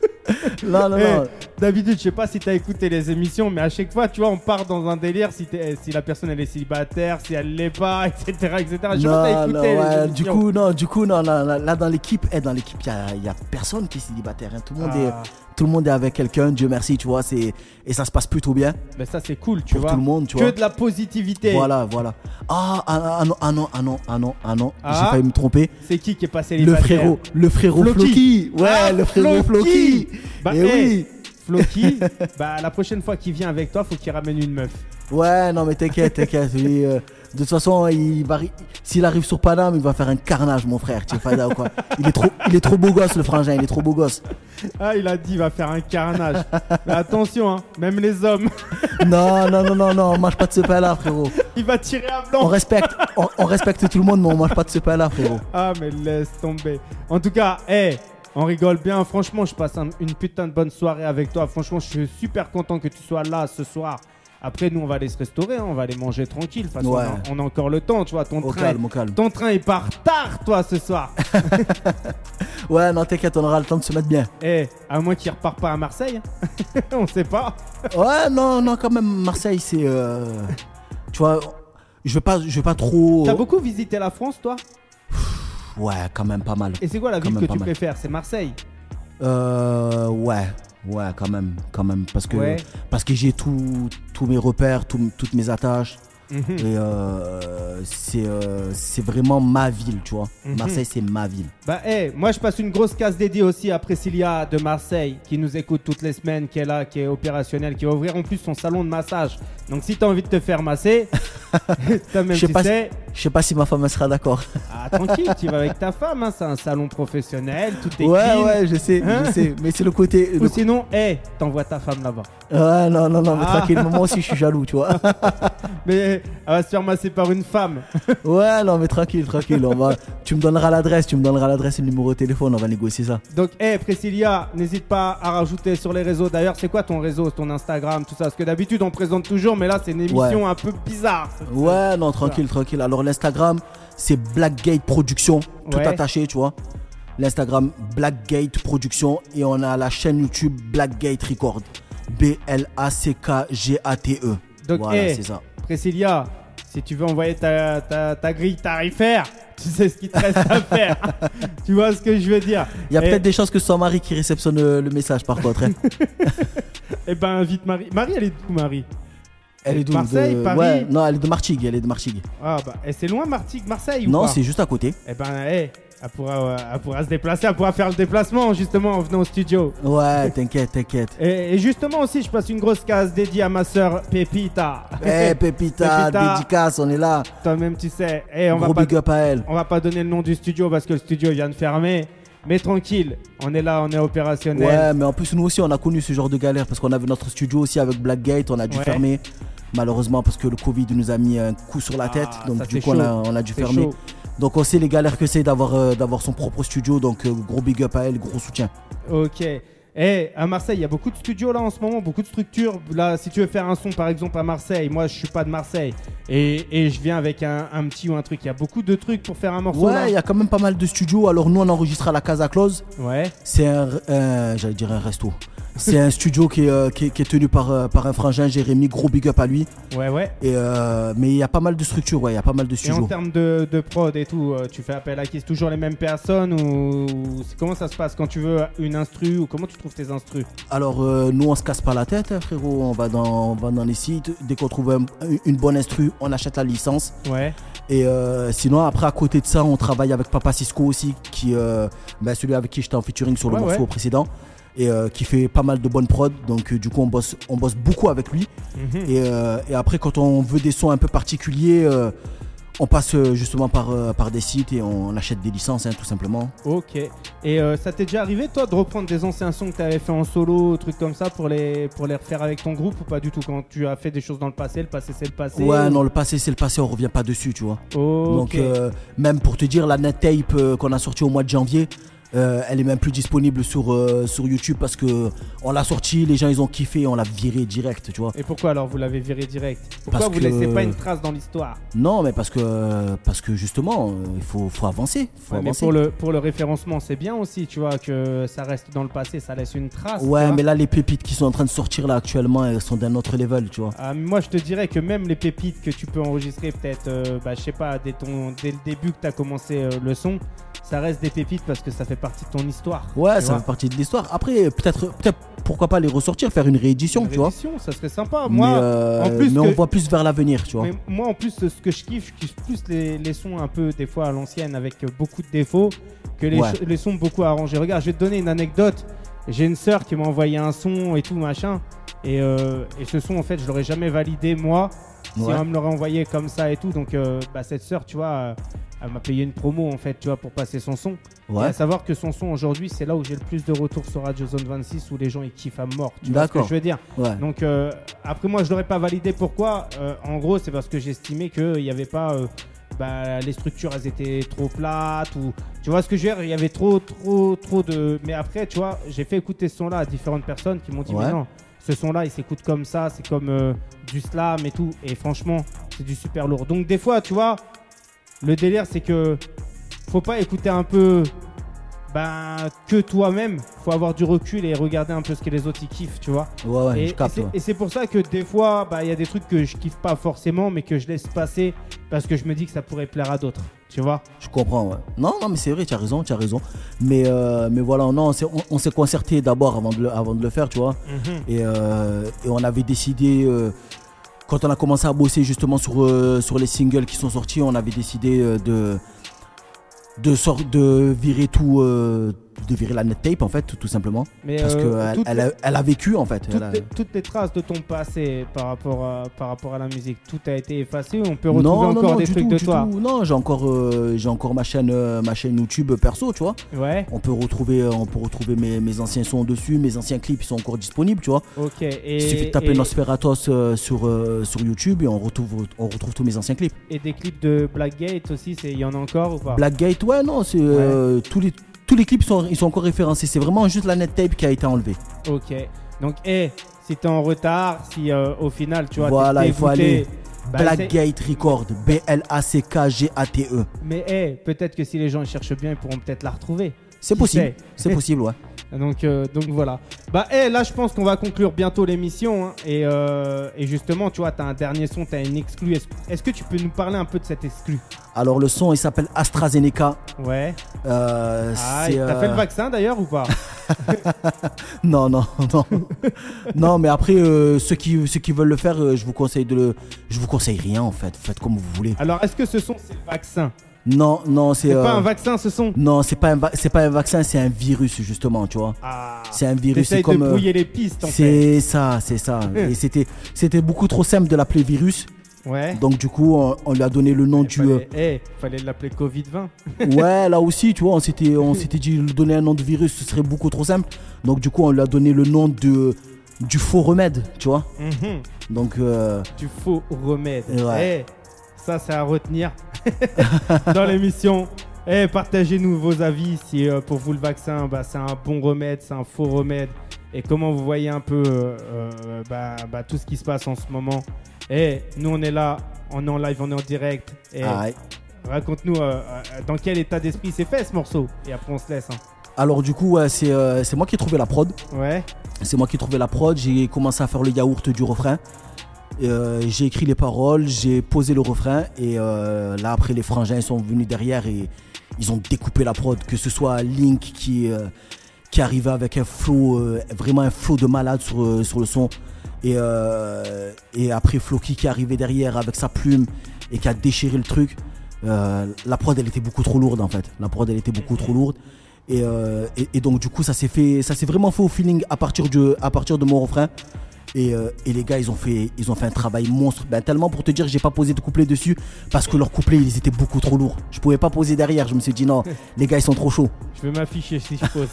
Non, non, Eh, non. d'habitude, je sais pas si t'as écouté les émissions, mais à chaque fois, tu vois, on part dans un délire si, la personne elle est célibataire, si elle l'est pas, etc., etc. Je pas Non, les ouais, du coup, non, du coup, non, là, là, dans l'équipe, eh, dans l'équipe, il y a, y a personne qui est célibataire. hein. Tout le monde Ah. est, tout le monde est avec quelqu'un. Dieu merci, tu vois, c'est et ça se passe plutôt bien Mais ça, c'est cool, tu pour vois. tout le monde, tu que vois. de la positivité. Voilà, voilà. Ah, ah, ah, non, ah non, ah non, ah non, ah non. J'ai Ah. failli me tromper. C'est qui qui est passé Le frérot, le frérot Floki. Ouais, Ah, le frérot Floki. Bah, Eh hey, oui. Floki, bah, la prochaine fois qu'il vient avec toi, faut qu'il ramène une meuf. Ouais, non, mais t'inquiète, t'inquiète. lui, euh, de toute façon, il va, s'il arrive sur Paname, il va faire un carnage, mon frère. Tu sais pas ou quoi Il est trop, il est trop beau gosse, le frangin. Il est trop beau gosse. Ah, il a dit, il va faire un carnage. Mais attention, hein, même les hommes, Non, non, non, non, non, on mange pas de ce pain-là, frérot. il va tirer à On blanc. respecte, on, on respecte tout le monde, mais on mange pas de ce pain-là, frérot. Ah, mais laisse tomber. En tout cas, hey, on rigole bien. Franchement, je passe un- une putain de bonne soirée avec toi. Franchement, je suis super content que tu sois là ce soir. Après, nous, on va aller se restaurer, hein, on va aller manger tranquille. Façon, Ouais. on, a, on a encore le temps, tu vois. Ton Au train, calme, au calme. ton train, il part tard, toi, ce soir. Ouais, non, t'inquiète, on aura le temps de se mettre bien. Eh, à moins qu'il repart pas à Marseille. on sait pas. Ouais, non, non, quand même, Marseille, c'est. euh, tu vois, je veux pas, je veux pas trop. T'as beaucoup visité la France, toi? Ouais, quand même pas mal. Et c'est quoi la ville que tu mal. préfères? C'est Marseille? Euh, ouais, ouais, quand même, quand même, parce que Ouais. parce que j'ai tous mes repères, tout- toutes mes attaches. Mhm. Et euh, c'est euh, c'est vraiment ma ville, tu vois. Mhm. Marseille, c'est ma ville. Bah, eh, moi, je passe une grosse case dédiée aussi à Priscilla de Marseille, qui nous écoute toutes les semaines, qui est là, qui est opérationnelle, qui va ouvrir en plus son salon de massage. Donc, si t'as envie de te faire masser, toi-même, Je sais tu pas, si- sais, je sais pas si ma femme sera d'accord. ah, tranquille, tu vas avec ta femme, hein, c'est un salon professionnel, tout est Ouais, clean. ouais, je sais, Hein je sais. Mais c'est le côté. Ou le- sinon, eh, t'envoies ta femme là-bas. Ouais, non, non, non, mais Ah. tranquille, moi aussi je suis jaloux, tu vois. Mais elle va se faire masser par une femme. Ouais, non, mais tranquille, tranquille. On va... Tu me donneras l'adresse, tu me donneras l'adresse et le numéro de téléphone, on va négocier ça. Donc, eh, Priscilla, n'hésite pas à rajouter sur les réseaux. D'ailleurs, c'est quoi ton réseau, ton Instagram, tout ça? Parce que d'habitude, on présente toujours, mais là, c'est une émission un peu bizarre. Ouais, non, tranquille, tranquille. Alors l'Instagram, c'est Blackgate Production, tout Ouais. attaché, tu vois. L'Instagram Blackgate Production et on a la chaîne YouTube Blackgate Record. B-L-A-C-K-G-A-T-E. Donc, voilà, eh, c'est ça. Priscilla, si tu veux envoyer ta, ta, ta grille tarifaire, tu sais ce qu'il te reste à faire. tu vois ce que je veux dire? Il y a peut-être des chances que ce soit Marie qui réceptionne le message par contre. hein. Eh ben, invite Marie. Marie, elle est d'où, Marie? Elle est d'où? Marseille, de... Paris? Ouais, non, elle est de Martigues, elle est de Martigues. Ah, bah, et c'est loin, Martigues, Marseille ou Non, c'est juste à côté. Eh ben, eh, elle pourra, euh, elle pourra se déplacer, elle pourra faire le déplacement, justement, en venant au studio. Ouais, t'inquiète, t'inquiète. Et, et justement aussi, je passe une grosse case dédiée à ma soeur Pépita. Eh, Pépita, Pépita. dédicace, on est là. Toi-même, tu sais. Et on va Gros pas big up à elle. On va pas donner le nom du studio parce que le studio vient de fermer. Mais tranquille, on est là, on est opérationnel. Ouais, mais en plus, nous aussi, on a connu ce genre de galère parce qu'on avait notre studio aussi avec Blackgate, on a dû Ouais. fermer. Malheureusement, parce que le Covid nous a mis un coup sur la Ah, tête. Donc, du coup, on a, chaud. on a dû fermer. chaud. Donc, on sait les galères que c'est d'avoir euh, d'avoir son propre studio. Donc, euh, gros big up à elle, gros soutien. Ok. Eh, à Marseille, il y a beaucoup de studios là en ce moment, beaucoup de structures. Là, si tu veux faire un son par exemple à Marseille, moi je suis pas de Marseille et, et je viens avec un, un petit ou un truc. Il y a beaucoup de trucs pour faire un morceau. Ouais, il y a quand même pas mal de studios. Alors, nous, on enregistre à la Casa Close. Ouais. C'est un, un- j'allais dire un resto. C'est un studio qui est, euh, qui est- qui est tenu par, euh, par un frangin, Jérémy. Gros big up à lui. Ouais, ouais. Et, euh, mais il y a pas mal de structures, ouais. Il y a pas mal de Et en studios. termes de, de prod et tout, tu fais appel à qui? C'est toujours les mêmes personnes ou comment ça se passe quand tu veux une instru ou comment tu trouves tes instrus? Alors, euh, nous, on se casse pas la tête, hein, frérot. On va, dans, on va dans les sites. Dès qu'on trouve un- une bonne instru, on achète la licence. Ouais. Et euh, sinon, après, à côté de ça, on travaille avec Papa Cisco aussi, qui, ben, celui avec qui j'étais en featuring sur le Ouais, morceau ouais. précédent. Et euh, qui fait pas mal de bonnes prods. Donc, euh, du coup, on bosse, on bosse beaucoup avec lui. Mhm. Et, euh, et après, quand on veut des sons un peu particuliers, on passe justement par, par des sites et on achète des licences, hein, tout simplement. Ok. Et ça t'est déjà arrivé, toi, de reprendre des anciens sons que tu avais fait en solo, trucs comme ça, pour les, pour les refaire avec ton groupe ou pas du tout? Quand tu as fait des choses dans le passé, le passé c'est le passé? Ouais, ou- non, le passé, c'est le passé, on revient pas dessus, tu vois. Donc, même pour te dire, la net tape qu'on a sortie au mois de janvier, Euh, elle est même plus disponible sur, euh, sur YouTube parce que on l'a sortie, les gens ils ont kiffé, on l'a viré direct, tu vois. Et pourquoi alors vous l'avez viré direct? Pourquoi Parce vous que- laissez pas une trace dans l'histoire? Non, mais parce que, parce que justement, il faut, faut avancer. Faut Ouais, mais avancer. pour le, pour le référencement, c'est bien aussi, tu vois, que ça reste dans le passé, ça laisse une trace. Ouais, mais là, les pépites qui sont en train de sortir là actuellement, elles sont d'un autre level, tu vois. Ah, moi, je te dirais que même les pépites que tu peux enregistrer, peut-être, euh, bah, je sais pas, dès, ton, dès le début que tu as commencé le son, ça reste des pépites parce que ça fait partie de ton histoire. Ouais, ça vois. fait partie de l'histoire. Après, peut-être, peut-être, pourquoi pas les ressortir, faire une réédition, Une tu vois. réédition, ça serait sympa. Moi, mais euh, en plus mais que- on voit plus vers l'avenir, tu vois. Mais moi, en plus, ce que je kiffe, je kiffe plus les, les sons un peu, des fois, à l'ancienne, avec beaucoup de défauts, que les, Ouais. les sons beaucoup arrangés. Regarde, je vais te donner une anecdote. J'ai une sœur qui m'a envoyé un son et tout, machin. Et, euh, et ce son, en fait, je l'aurais jamais validé, moi, si Ouais. on me l'aurait envoyé comme ça et tout. Donc, euh, bah, cette sœur, tu vois, elle m'a payé une promo, en fait, tu vois, pour passer son son. Et Ouais. à savoir que son son, aujourd'hui, c'est là où j'ai le plus de retours sur Radio Zone 26, où les gens, ils kiffent à mort. Tu vois ce que je veux dire Ouais. donc euh, après moi je l'aurais pas validé pourquoi Euh, En gros c'est parce que j'estimais qu'il n'y avait pas euh, bah, les structures elles étaient trop plates ou tu vois ce que je veux dire? Il y avait trop trop trop de mais après tu vois j'ai fait écouter ce son là à différentes personnes qui m'ont dit Ouais. mais non ce son là il s'écoute comme ça c'est comme du slam et tout et franchement c'est du super lourd donc des fois tu vois le délire c'est que faut pas écouter un peu ben, que toi-même faut avoir du recul et regarder un peu ce que les autres ils kiffent tu vois Ouais, ouais, et, je capte. et c'est- pour ça que des fois, bah, il y a des trucs que je kiffe pas forcément, mais que je laisse passer parce que je me dis que ça pourrait plaire à d'autres. Tu vois Je comprends, ouais. Non, non, mais c'est vrai, tu as raison, tu as raison. Mais, euh, mais voilà, non, on s'est- on, on s'est concerté d'abord avant, de le- avant de le faire, tu vois. Et, euh, et on avait décidé, euh, quand on a commencé à bosser justement sur, euh, sur les singles qui sont sortis, on avait décidé euh, de, de, de virer tout, euh, de virer la net tape en fait, tout, tout simplement. Mais Parce euh, qu'elle elle a, elle a vécu en fait. toutes a- les, toutes les traces de ton passé par rapport à, par rapport à la musique, tout a été effacé ou on peut retrouver non, encore non, des trucs tout, de toi tout. Non, j'ai encore, euh, j'ai encore ma chaîne, euh, ma chaîne YouTube perso, tu vois. Ouais, On peut retrouver, euh, on peut retrouver mes, mes anciens sons dessus, mes anciens clips, ils sont encore disponibles, tu vois. ok. Et, Il suffit de taper et, Nosferatos sur, sur YouTube et on retrouve, on retrouve tous mes anciens clips. et des clips de Blackgate aussi, il y en a encore ou pas? Blackgate, ouais, non, c'est tous les tous les clips sont, ils sont encore référencés. C'est vraiment juste la net tape qui a été enlevée. Ok. Donc, hé, si t'es en retard, si euh, au final, tu vois, Voilà, il faut aller. bah, Blackgate Record, B-L-A-C-K-G-A-T-E. Mais hé, peut-être que si les gens cherchent bien, ils pourront peut-être la retrouver. C'est possible. C'est possible, ouais. Donc, euh, donc voilà. Bah, hé, là, je pense qu'on va conclure bientôt l'émission. hein. et, euh, et justement, tu vois, t'as un dernier son, t'as une exclue. Est-ce que tu peux nous parler un peu de cette exclue? Alors le son, il s'appelle AstraZeneca. Ouais. Euh, Ah, t'as euh, fait le vaccin d'ailleurs ou pas? Non, non, non. non, mais après, ceux, qui, ceux qui veulent le faire, je vous conseille de le. Je vous conseille rien en fait. Faites comme vous voulez. Alors, est-ce que ce son, c'est le vaccin? Non, non, c'est. C'est pas euh, un vaccin, ce son Non, c'est pas un va- c'est pas un vaccin, c'est un virus justement, tu vois. Ah. C'est un virus, c'est comme. de euh, brouiller les pistes, en fait. C'est ça, c'est ça. Et c'était beaucoup trop simple de l'appeler virus. Ouais. Donc du coup, on, on lui a donné le nom du. euh, Fallait, eh, fallait l'appeler Covid-20. ouais, là aussi, tu vois, on s'était on s'était dit lui donner un nom de virus, ce serait beaucoup trop simple. Donc du coup, on lui a donné le nom de du faux remède, tu vois. Mhm. Donc euh, du faux remède. Ouais. Eh, ça, c'est à retenir dans l'émission. Eh, partagez-nous vos avis si euh, pour vous le vaccin, bah, c'est un bon remède, c'est un faux remède. Et comment vous voyez un peu euh, euh, bah, bah, tout ce qui se passe en ce moment. Eh, nous, on est là, on est en live, on est en direct. Eh, ah. Raconte-nous euh, dans quel état d'esprit s'est fait ce morceau. Et après, on se laisse. hein. alors du coup, ouais, c'est euh, c'est moi qui ai trouvé la prod. Ouais. C'est moi qui ai trouvé la prod. J'ai commencé à faire le yaourt du refrain. Euh, j'ai écrit les paroles, j'ai posé le refrain et euh, là après les frangins sont venus derrière et ils ont découpé la prod. Que ce soit Link qui euh, qui arrivait avec un flow, vraiment un flow de malade sur, sur le son et et après Floki qui arrivait derrière avec sa plume et qui a déchiré le truc. La prod elle était beaucoup trop lourde en fait. La prod elle était beaucoup trop lourde. Et, et, et donc du coup ça s'est fait ça s'est vraiment fait au feeling à partir de à partir de mon refrain et, euh, et les gars ils ont fait ils ont fait un travail monstre. Ben, tellement pour te dire j'ai pas posé de couplet dessus parce que leurs couplets ils étaient beaucoup trop lourds. Je pouvais pas poser derrière je me suis dit non les gars ils sont trop chauds. Je vais m'afficher si je pose.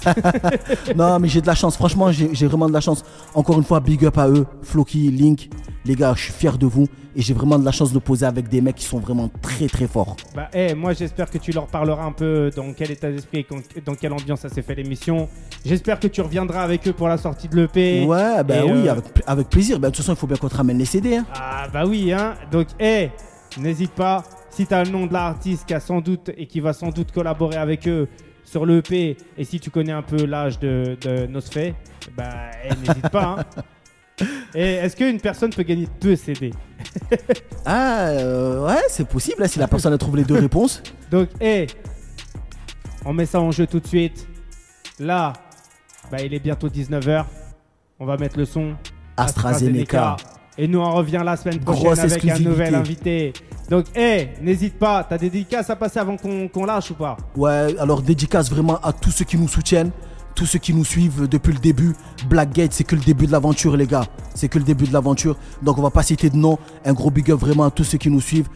non mais j'ai de la chance. Franchement j'ai j'ai vraiment de la chance. Encore une fois big up à eux Floki Link Les gars, je suis fier de vous et j'ai vraiment de la chance de poser avec des mecs qui sont vraiment très très forts. Bah, eh, moi j'espère que tu leur parleras un peu dans quel état d'esprit et dans quelle ambiance ça s'est fait l'émission. J'espère que tu reviendras avec eux pour la sortie de l'EP. Ouais, bah oui, euh, avec, avec plaisir. Bah, de toute façon, il faut bien qu'on te ramène les CD. hein. Ah bah oui, hein. Donc, eh, n'hésite pas. Si t'as le nom de l'artiste qui a sans doute et qui va sans doute collaborer avec eux sur l'EP, et si tu connais un peu l'âge de, de Nosfé, bah eh, n'hésite pas. hein. Et est-ce qu'une personne peut gagner deux CD Ah, euh, ouais, c'est possible hein, si la personne a trouvé les deux réponses. Donc, eh, on met ça en jeu tout de suite. Là, bah, il est bientôt 19h. On va mettre le son. AstraZeneca. Et nous, on revient la semaine prochaine Grosse avec un nouvel invité. Donc, eh, n'hésite pas. T'as des dédicaces à passer avant qu'on qu'on lâche ou pas? Ouais, alors dédicace vraiment à tous ceux qui nous soutiennent, tous ceux qui nous suivent depuis le début. Blackgate, c'est que le début de l'aventure, les gars. C'est que le début de l'aventure. Donc on va pas citer de nom. Un gros big up vraiment à tous ceux qui nous suivent.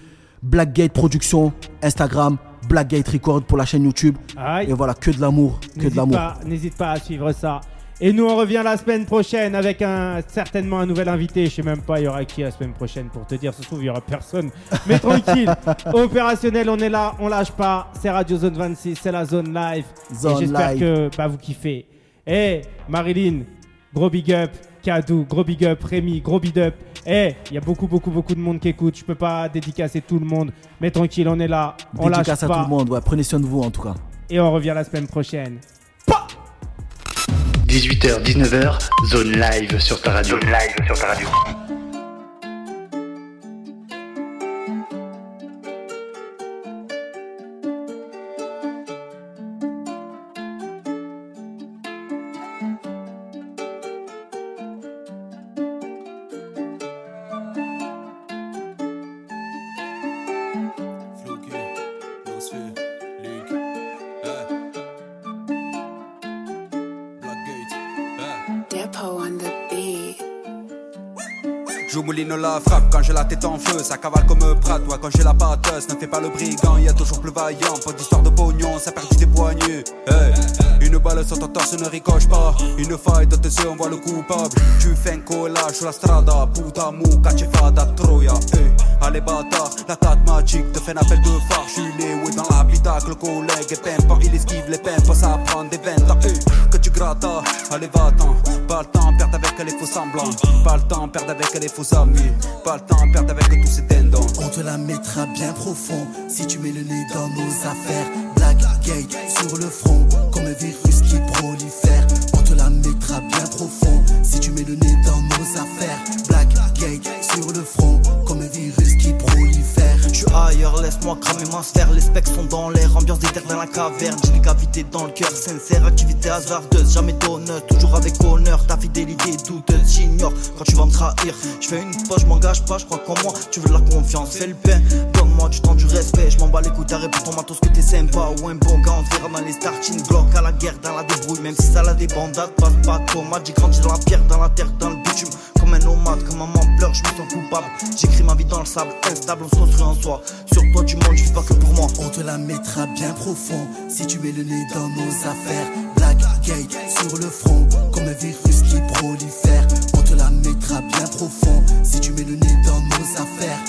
Blackgate Production, Instagram, Blackgate Record pour la chaîne YouTube. Aïe. Et voilà, que de l'amour, que de l'amour. n'hésite pas à suivre ça. Et nous, on revient la semaine prochaine avec un, certainement un nouvel invité. Je sais même pas, il y aura qui la semaine prochaine pour te dire. Ça se trouve, il y aura personne. Mais tranquille, opérationnel, on est là, on lâche pas. C'est Radio Zone 26, c'est la zone live. Zone Et j'espère que bah, vous kiffez. Et Marilyn, gros big up. Kadou, gros big up. Rémi, gros big up. Et il y a beaucoup, beaucoup, beaucoup de monde qui écoute. Je peux pas dédicacer tout le monde. Mais tranquille, on est là. On lâche Dédicace à pas. tout le monde. Ouais, prenez soin de vous en tout cas. Et on revient la semaine prochaine. 18h, 19h, zone live sur ta radio. Zone live sur ta radio. Quand j'ai la tête en feu, ça cavale comme Pratt, toi quand j'ai la pâteuse, ne fais pas le brigand, y a toujours plus vaillant, pas d'histoire de pognon, ça perd des poignets. Hey. Une balle sur ton torse ne ricoche pas, une faille dans tes yeux, on voit le coupable. Tu fais un collage sur la strada, puta muca, ci fa da. Allez bâtard, la tête magique te fait un appel de phare, je suis les ouais dans l'habitacle, le collègue est pimpant, il esquive les pimpes, ça prend des hey. que tu grattes, allez va-t'en, pas le temps, perdre avec les faux semblants, pas le temps, perdre avec les faux amis, pas le temps, perdre avec tous ces tendons. On te la mettra bien profond si tu mets le nez dans nos affaires. Blackgate sur le front, comme un virus qui prolifère. On te la mettra bien profond si tu mets le nez dans nos affaires. Blackgate sur le front, comme un virus qui prolifère. Je suis ailleurs, laisse-moi cramer ma sphère. Les specs sont dans l'air, ambiance d'éther dans la caverne. J'ai des cavités dans le cœur, sincère, activité hasardeuse, jamais donneuse. Toujours avec honneur, ta fidélité douteuse, j'ignore quand tu vas me trahir. Je fais une pause, je m'engage pas, je crois qu'en moi, tu veux de la confiance, fais le pain. Donne-moi du temps, du respect, je m'en bats les couilles, t'arrêtes pour ton matos que t'es sympa. Ou un bon gars, on verra dans les starting blocks, à la guerre, dans la débrouille. Même si ça la des bandades, passe pas de tomate. J'ai grandi dans la pierre, dans la terre, dans le bitume. Comme un nomade, comme un pleure, je me sens coupable. J'écris ma vie dans le sable, instable, on se construit sur toi, tu mens, tu fais pas que pour moi. On te la mettra bien profond si tu mets le nez dans nos affaires. Blackgate sur le front, comme un virus qui prolifère. On te la mettra bien profond si tu mets le nez dans nos affaires.